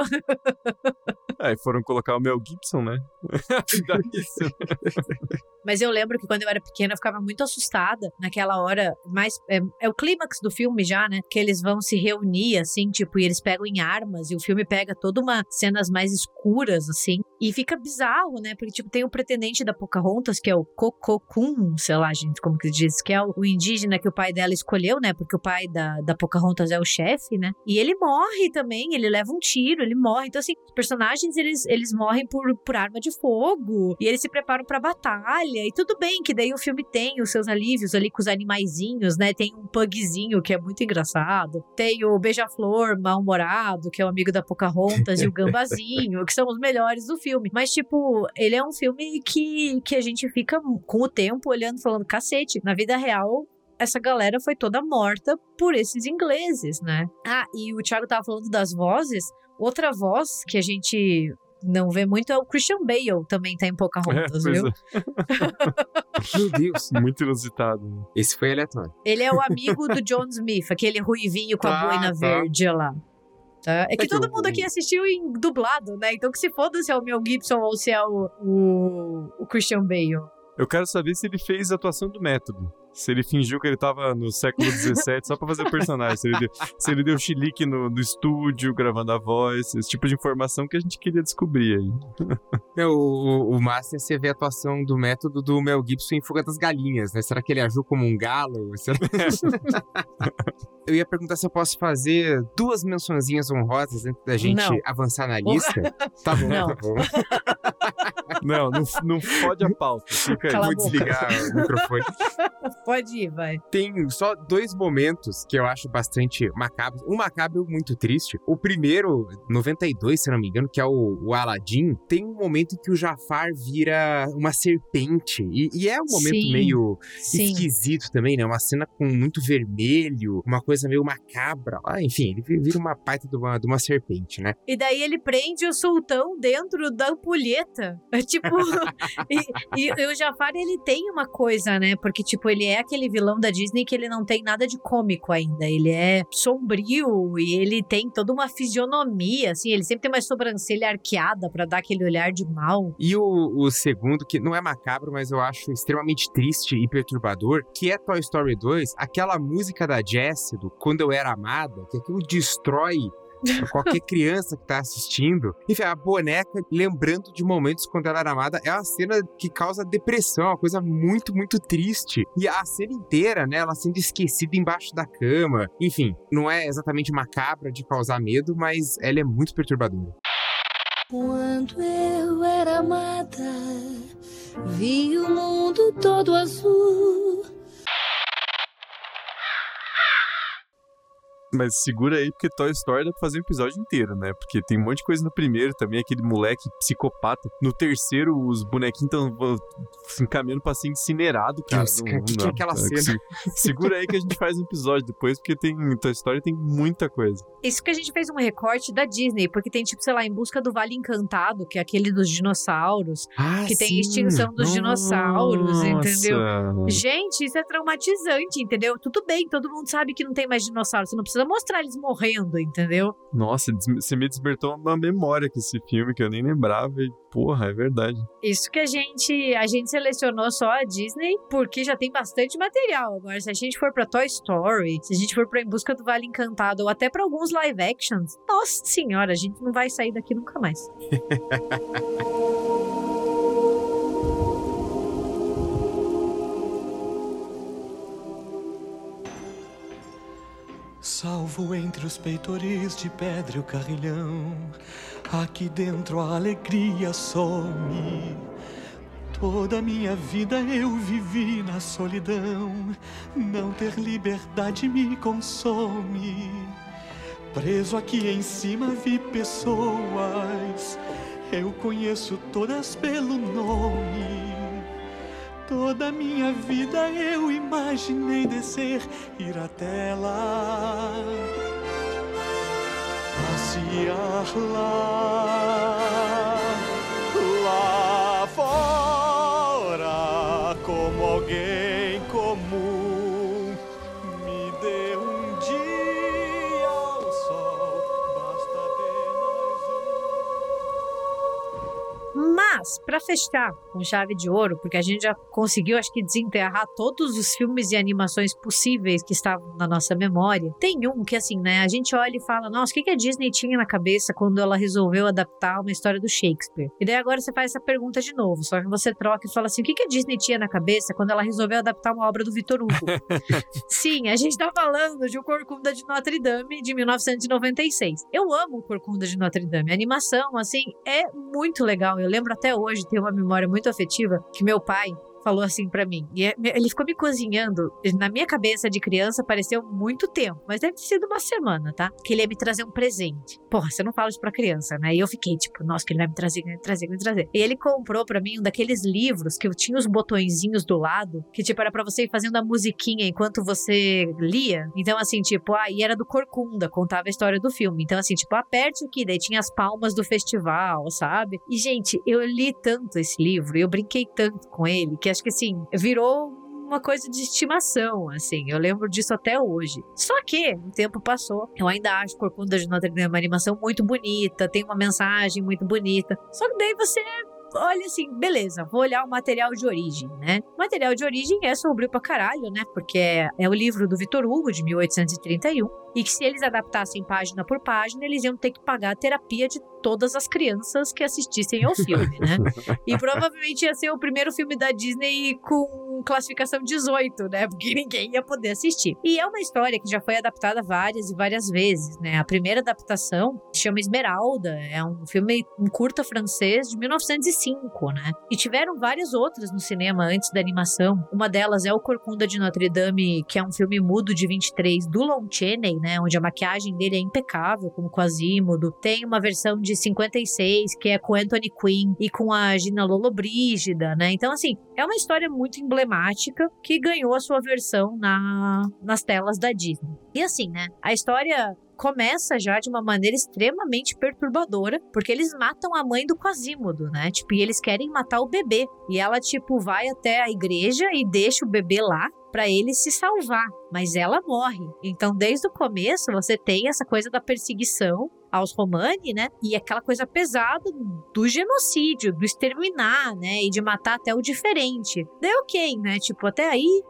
Aí foram colocar o Mel Gibson, né? *laughs* Isso. *laughs* Mas eu lembro que quando eu era pequena eu ficava muito assustada naquela hora. Mas é, é o clímax do filme já, né? Que eles vão se reunir, assim, tipo, e eles pegam em armas. E o filme pega toda uma cenas mais escuras, assim. E fica bizarro, né? Porque, tipo, tem o pretendente da Pocahontas, que é o Cococum, sei lá, gente, como que diz, que é o, o indígena que o pai dela escolheu, né? Porque o pai da, da Pocahontas é o chefe, né? E ele morre também, ele leva um tiro, ele morre. Então, assim, os personagens, eles, eles morrem por, por arma de fogo. E eles se preparam pra batalha. E tudo bem que daí o filme tem os seus alívios ali com os animaizinhos, né? Tem um pugzinho que é muito engraçado. Tem o beija-flor mal-humorado, que é o amigo da Pocahontas, e o *laughs* gambazinho, que são os melhores do filme. Mas, tipo, ele é um filme que, que a gente fica com o tempo olhando, falando, cacete, na vida real, essa galera foi toda morta por esses ingleses, né? Ah, e o Thiago tava falando das vozes. Outra voz que a gente não vê muito é o Christian Bale, também tá em Pocahontas, É, viu? é. Meu Deus. *laughs* Muito inusitado. né? Esse foi aleatório. Ele é o amigo do John Smith, aquele ruivinho com a Tá, boina tá. verde lá. Tá? É que que todo mundo aqui assistiu em dublado, né? Então que se foda se é o Mel Gibson ou se é o, o, o Christian Bale. Eu quero saber se ele fez a atuação do método. Se ele fingiu que ele tava no século *laughs* XVII só pra fazer o personagem. Se ele deu, se ele deu chilique no, no estúdio, gravando a voz. Esse tipo de informação que a gente queria descobrir aí. Não, *laughs* o, o, é você ver a atuação do método do Mel Gibson em Fuga das Galinhas, né? Será que ele agiu como um galo? Será- *laughs* eu ia perguntar se eu posso fazer duas mençõezinhas honrosas antes da gente Não. avançar na lista. Tá bom, Não. tá bom. Não, não, não fode a pauta. Fica aí. Cala Vou boca. desligar o microfone. *laughs* Pode ir, vai. Tem só dois momentos que eu acho bastante macabros. Um macabro muito triste. O primeiro, 92, se não me engano, que é o, o Aladdin, tem um momento em que o Jafar vira uma serpente. E, e é um momento Sim. meio Sim. esquisito também, né? Uma cena com muito vermelho, uma coisa meio macabra. Ah, enfim, ele vi- vira uma baita de uma, de uma serpente, né? E daí ele prende o sultão dentro da ampulheta. É tipo. *laughs* e, e- o Jafar, ele tem uma coisa, né? Porque, tipo, ele é aquele vilão da Disney que ele não tem nada de cômico ainda. Ele é sombrio e ele tem toda uma fisionomia, assim. Ele sempre tem uma sobrancelha arqueada pra dar aquele olhar de mal. E o, o segundo, que não é macabro, mas eu acho extremamente triste e perturbador, que é Toy Story 2, aquela música da Jessie, do Quando Eu Era Amada, que aquilo destrói qualquer criança que tá assistindo. Enfim, a boneca, lembrando de momentos quando ela era amada, é uma cena que causa depressão, uma coisa muito, muito triste. E a cena inteira, né, ela sendo esquecida embaixo da cama. Enfim, não é exatamente macabra de causar medo, mas ela é muito perturbadora. Quando eu era amada, vi o mundo todo azul. Mas segura aí, porque Toy Story dá pra fazer um episódio inteiro, né? Porque tem um monte de coisa no primeiro também, aquele moleque psicopata. No terceiro, os bonequinhos estão se encaminhando pra ser incinerado, cara. Deus, cara, que que é aquela cena? se- Segura aí que a gente faz um episódio depois, porque tem Toy Story tem muita coisa. Isso que a gente fez um recorte da Disney, porque tem, tipo, sei lá, Em Busca do Vale Encantado, que é aquele dos dinossauros. Ah, Que tem sim. extinção dos dinossauros, entendeu? Nossa. Gente, isso é traumatizante, entendeu? Tudo bem, todo mundo sabe que não tem mais dinossauro. Você não precisa mostrar eles morrendo, entendeu? Nossa, você me despertou uma memória com esse filme que eu nem lembrava. E, porra, é verdade. Isso que a gente a gente selecionou só a Disney, porque já tem bastante material. Agora, se a gente for pra Toy Story, se a gente for pra Em Busca do Vale Encantado, ou até pra alguns live actions, nossa senhora, a gente não vai sair daqui nunca mais. *laughs* Salvo entre os peitoris de pedra e o carrilhão, aqui dentro a alegria some. Toda minha vida eu vivi na solidão, não ter liberdade me consome. Preso aqui em cima vi pessoas Eu conheço todas pelo nome. Toda minha vida eu imaginei descer, ir até lá, passear lá, Mas, pra fechar com chave de ouro, porque a gente já conseguiu, acho que, desenterrar todos os filmes e animações possíveis que estavam na nossa memória, tem um que, assim, né, a gente olha e fala, nossa, o que, que a Disney tinha na cabeça quando ela resolveu adaptar uma história do Shakespeare? E daí agora você faz essa pergunta de novo, só que você troca e fala assim, o que, que a Disney tinha na cabeça quando ela resolveu adaptar uma obra do Victor Hugo? *laughs* Sim, a gente tá falando de O Corcunda de Notre Dame, de 1996. Eu amo O Corcunda de Notre Dame. A animação, assim, é muito legal. Eu lembro até hoje, tenho uma memória muito afetiva, que meu pai falou assim pra mim. E é- ele ficou me cozinhando. Na minha cabeça de criança pareceu muito tempo, mas deve ter sido uma semana, tá? Que ele ia me trazer um presente. Porra, você não fala isso pra criança, né? E eu fiquei tipo, nossa, que ele vai me trazer, vai me trazer, vai me trazer. E ele comprou pra mim um daqueles livros que tinha os botõezinhos do lado, que tipo era pra você ir fazendo a musiquinha enquanto você lia. Então assim, tipo, ah, e era do Corcunda, contava a história do filme. Então assim, tipo, aperte aqui, daí tinha as palmas do festival, sabe? E gente, eu li tanto esse livro, eu brinquei tanto com ele, que acho que assim, virou uma coisa de estimação, assim. Eu lembro disso até hoje. Só que o tempo passou. Eu ainda acho Corcunda de Notre Dame uma animação muito bonita, tem uma mensagem muito bonita. Só que daí você olha assim, beleza, vou olhar o material de origem, né? O material de origem é sombrio pra caralho, né? Porque é, é o livro do Vitor Hugo, de 1831, e que se eles adaptassem página por página, eles iam ter que pagar a terapia de todas as crianças que assistissem ao *laughs* filme, né? E provavelmente ia ser o primeiro filme da Disney com classificação 18, né? Porque *laughs* ninguém ia poder assistir. E é uma história que já foi adaptada várias e várias vezes, né? A primeira adaptação se chama Esmeralda, é um filme, um curta francês de 1905, né? E tiveram várias outras no cinema antes da animação. Uma delas é O Corcunda de Notre Dame, que é um filme mudo de 23 do Lon Chaney, né? Onde a maquiagem dele é impecável, como Quasimodo. Tem uma versão de 56, que é com Anthony Quinn e com a Gina Lollobrigida, né? Então, assim, é uma história muito emblemática que ganhou a sua versão na, nas telas da Disney. E assim, né? A história começa já de uma maneira extremamente perturbadora, porque eles matam a mãe do Quasimodo, né? Tipo, e eles querem matar o bebê. E ela, tipo, vai até a igreja e deixa o bebê lá para ele se salvar, mas ela morre. Então, desde o começo, você tem essa coisa da perseguição aos Romani, né? E aquela coisa pesada do genocídio, do exterminar, né? E de matar até o diferente. Daí, ok, né? Tipo, até aí,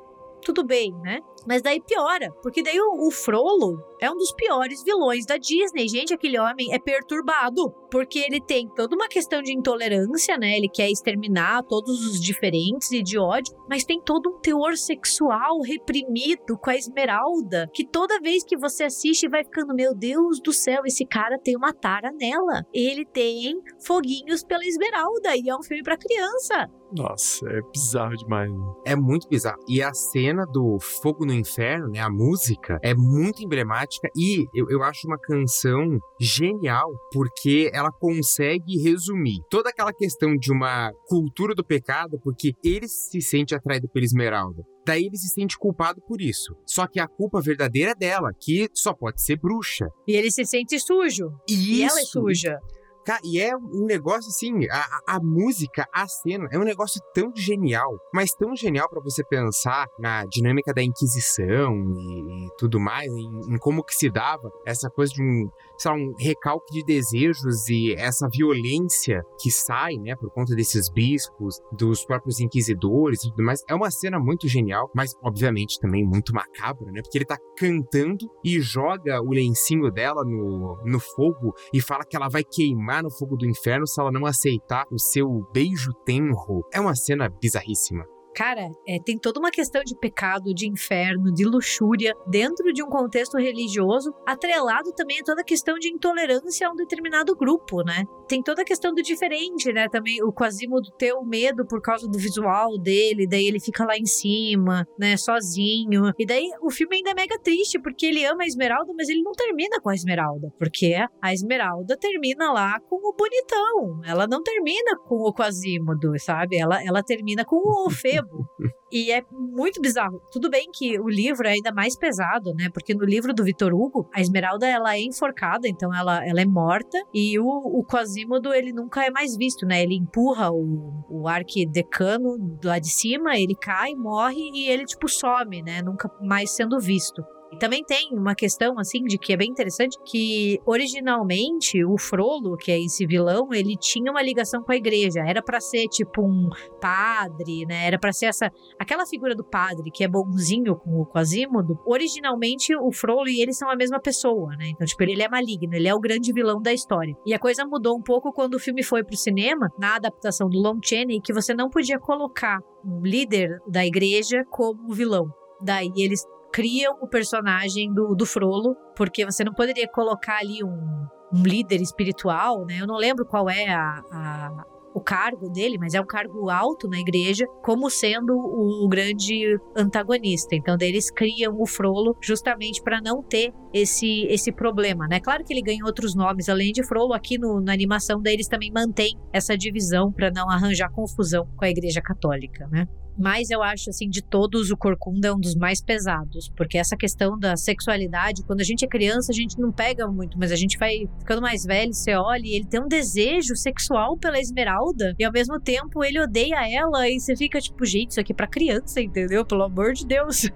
tudo bem, né? Mas daí piora, porque daí o, o Frollo é um dos piores vilões da Disney. Gente, aquele homem é perturbado, porque ele tem toda uma questão de intolerância, né? Ele quer exterminar todos os diferentes e de ódio, mas tem todo um teor sexual reprimido com a Esmeralda, que toda vez que você assiste vai ficando, meu Deus do céu, esse cara tem uma tara nela. Ele tem foguinhos pela Esmeralda e é um filme para criança. Nossa, é bizarro demais. né? É muito bizarro. E a cena do Fogo no Inferno, né? A música é muito emblemática e eu, eu acho uma canção genial porque ela consegue resumir toda aquela questão de uma cultura do pecado, porque ele se sente atraído pela Esmeralda. Daí ele se sente culpado por isso. Só que a culpa verdadeira é dela, que só pode ser bruxa. E ele se sente sujo. E, E ela é isso- suja. Ca- e é um negócio assim, a, a- música, a cena, é um negócio tão genial, mas tão genial pra você pensar na dinâmica da Inquisição e, e tudo mais, em, em como que se dava essa coisa de um, sei lá, um recalque de desejos e essa violência que sai, né, por conta desses bispos, dos próprios inquisidores e tudo mais. É uma cena muito genial, mas obviamente também muito macabra, né, porque ele tá cantando e joga o lencinho dela no, no fogo e fala que ela vai queimar no fogo do inferno se ela não aceitar o seu beijo tenro. É uma cena bizarríssima. Cara, é, tem toda uma questão de pecado, de inferno, de luxúria, dentro de um contexto religioso, atrelado também a toda a questão de intolerância a um determinado grupo, né? Tem toda a questão do diferente, né? Também o Quasimodo ter o medo por causa do visual dele, daí ele fica lá em cima, né, sozinho. E daí o filme ainda é mega triste, porque ele ama a Esmeralda, mas ele não termina com a Esmeralda, porque a Esmeralda termina lá com o bonitão. Ela não termina com o Quasimodo, sabe? Ela, ela termina com o *laughs* Febo. E é muito bizarro. Tudo bem que o livro é ainda mais pesado, né? Porque no livro do Vitor Hugo, a Esmeralda ela é enforcada, então ela, ela é morta. E o, o Quasimodo, ele nunca é mais visto, né? Ele empurra o, o arquidecano lá de cima, ele cai, morre e ele, tipo, some, né? Nunca mais sendo visto. E também tem uma questão, assim, de que é bem interessante, que originalmente o Frollo, que é esse vilão, ele tinha uma ligação com a igreja. Era para ser, tipo, um padre, né? Era para ser essa... Aquela figura do padre, que é bonzinho com o Quasimodo. Originalmente, o Frollo e ele são a mesma pessoa, né? Então, tipo, ele é maligno, ele é o grande vilão da história. E a coisa mudou um pouco quando o filme foi pro cinema, na adaptação do Lon Chaney, que você não podia colocar um líder da igreja como vilão. Daí eles criam o personagem do, do Frollo, porque você não poderia colocar ali um, um líder espiritual, né? Eu não lembro qual é a, a, o cargo dele, mas é um cargo alto na igreja, como sendo o, o grande antagonista. Então, eles criam o Frollo justamente para não ter esse, esse problema, né? Claro que ele ganha outros nomes além de Frollo, aqui no, na animação deles também mantém essa divisão para não arranjar confusão com a igreja católica, né? Mas eu acho, assim, de todos, o Corcunda é um dos mais pesados. Porque essa questão da sexualidade, quando a gente é criança, a gente não pega muito, mas a gente vai ficando mais velho, você olha e ele tem um desejo sexual pela Esmeralda. E ao mesmo tempo ele odeia ela e você fica tipo, gente, isso aqui é pra criança, entendeu? Pelo amor de Deus.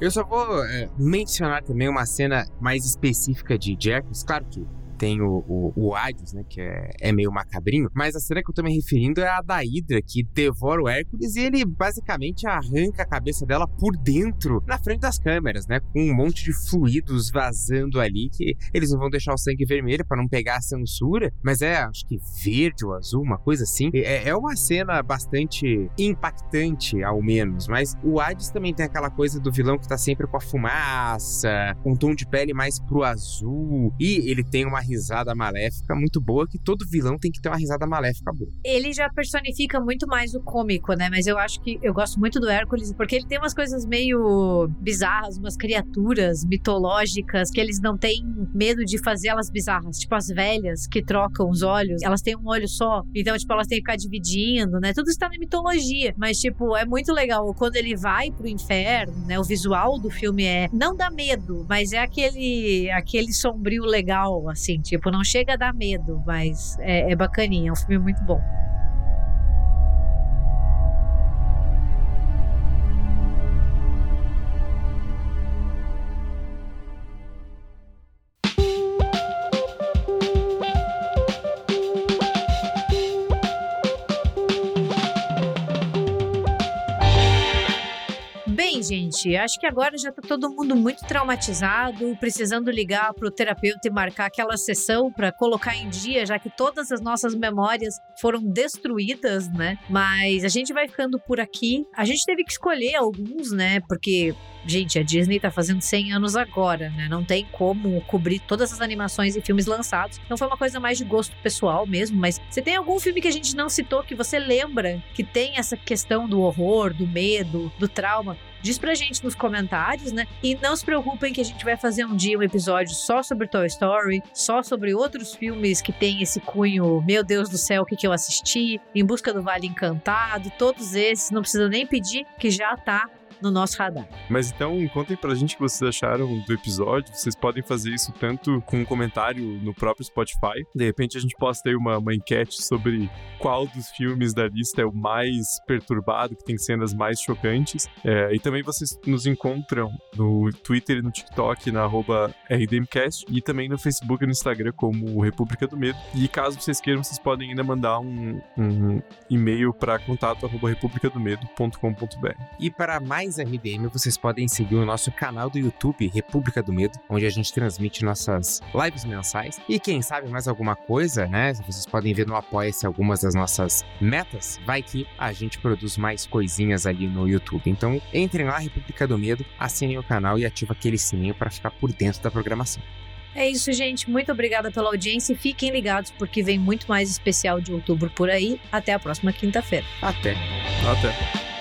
Eu só vou é, mencionar também uma cena mais específica de Jackals. Claro que tem o, o, o Hades, né? Que é, é, meio macabrinho. Mas a cena que eu tô me referindo é a da Hydra, que devora o Hércules e ele basicamente arranca a cabeça dela por dentro, na frente das câmeras, né? Com um monte de fluidos vazando ali, que eles não vão deixar o sangue vermelho para não pegar a censura, mas é, acho que verde ou azul, uma coisa assim. É, é uma cena bastante impactante, ao menos. Mas o Hades também tem aquela coisa do vilão que tá sempre com a fumaça, com um tom de pele mais pro azul, e ele tem uma risada maléfica muito boa, que todo vilão tem que ter uma risada maléfica boa. Ele já personifica muito mais o cômico, né? Mas eu acho que eu gosto muito do Hércules, porque ele tem umas coisas meio bizarras, umas criaturas mitológicas que eles não têm medo de fazer elas bizarras. Tipo as velhas que trocam os olhos, elas têm um olho só, então, tipo, elas têm que ficar dividindo, né? Tudo está na mitologia. Mas, tipo, é muito legal quando ele vai pro inferno, né? O visual do filme é. Não dá medo, mas é aquele, aquele sombrio legal, assim assim, tipo, não chega a dar medo, mas é, é bacaninha, é um filme muito bom. Gente, acho que agora já tá todo mundo muito traumatizado, precisando ligar pro terapeuta e marcar aquela sessão para colocar em dia, já que todas as nossas memórias foram destruídas, né? Mas a gente vai ficando por aqui. A gente teve que escolher alguns, né? Porque gente, a Disney tá fazendo 100 anos agora, né? Não tem como cobrir todas as animações e filmes lançados. Então foi uma coisa mais de gosto pessoal mesmo. Mas você tem algum filme que a gente não citou que você lembra que tem essa questão do horror, do medo, do trauma? Diz pra gente nos comentários, né? E não se preocupem que a gente vai fazer um dia um episódio só sobre Toy Story, só sobre outros filmes que tem esse cunho, meu Deus do céu, o que, que eu assisti, Em Busca do Vale Encantado, todos esses, não precisa nem pedir, que já tá no nosso radar. Mas então, contem pra gente o que vocês acharam do episódio. Vocês podem fazer isso tanto com um comentário no próprio Spotify. De repente a gente posta aí uma, uma enquete sobre qual dos filmes da lista é o mais perturbado, que tem cenas mais chocantes. É, e também vocês nos encontram no Twitter e no TikTok, na RDMcast, e também no Facebook e no Instagram como República do Medo. E caso vocês queiram, vocês podem ainda mandar um, um e-mail para contato republicadomedo.com.br. E para mais mais RDM, vocês podem seguir o nosso canal do YouTube, República do Medo, onde a gente transmite nossas lives mensais. E quem sabe mais alguma coisa, né? Vocês podem ver no Apoia-se algumas das nossas metas. Vai que a gente produz mais coisinhas ali no YouTube. Então, entrem lá, República do Medo, assinem o canal e ativem aquele sininho para ficar por dentro da programação. É isso, gente. Muito obrigada pela audiência e fiquem ligados porque vem muito mais especial de outubro por aí. Até a próxima quinta-feira. Até. Até.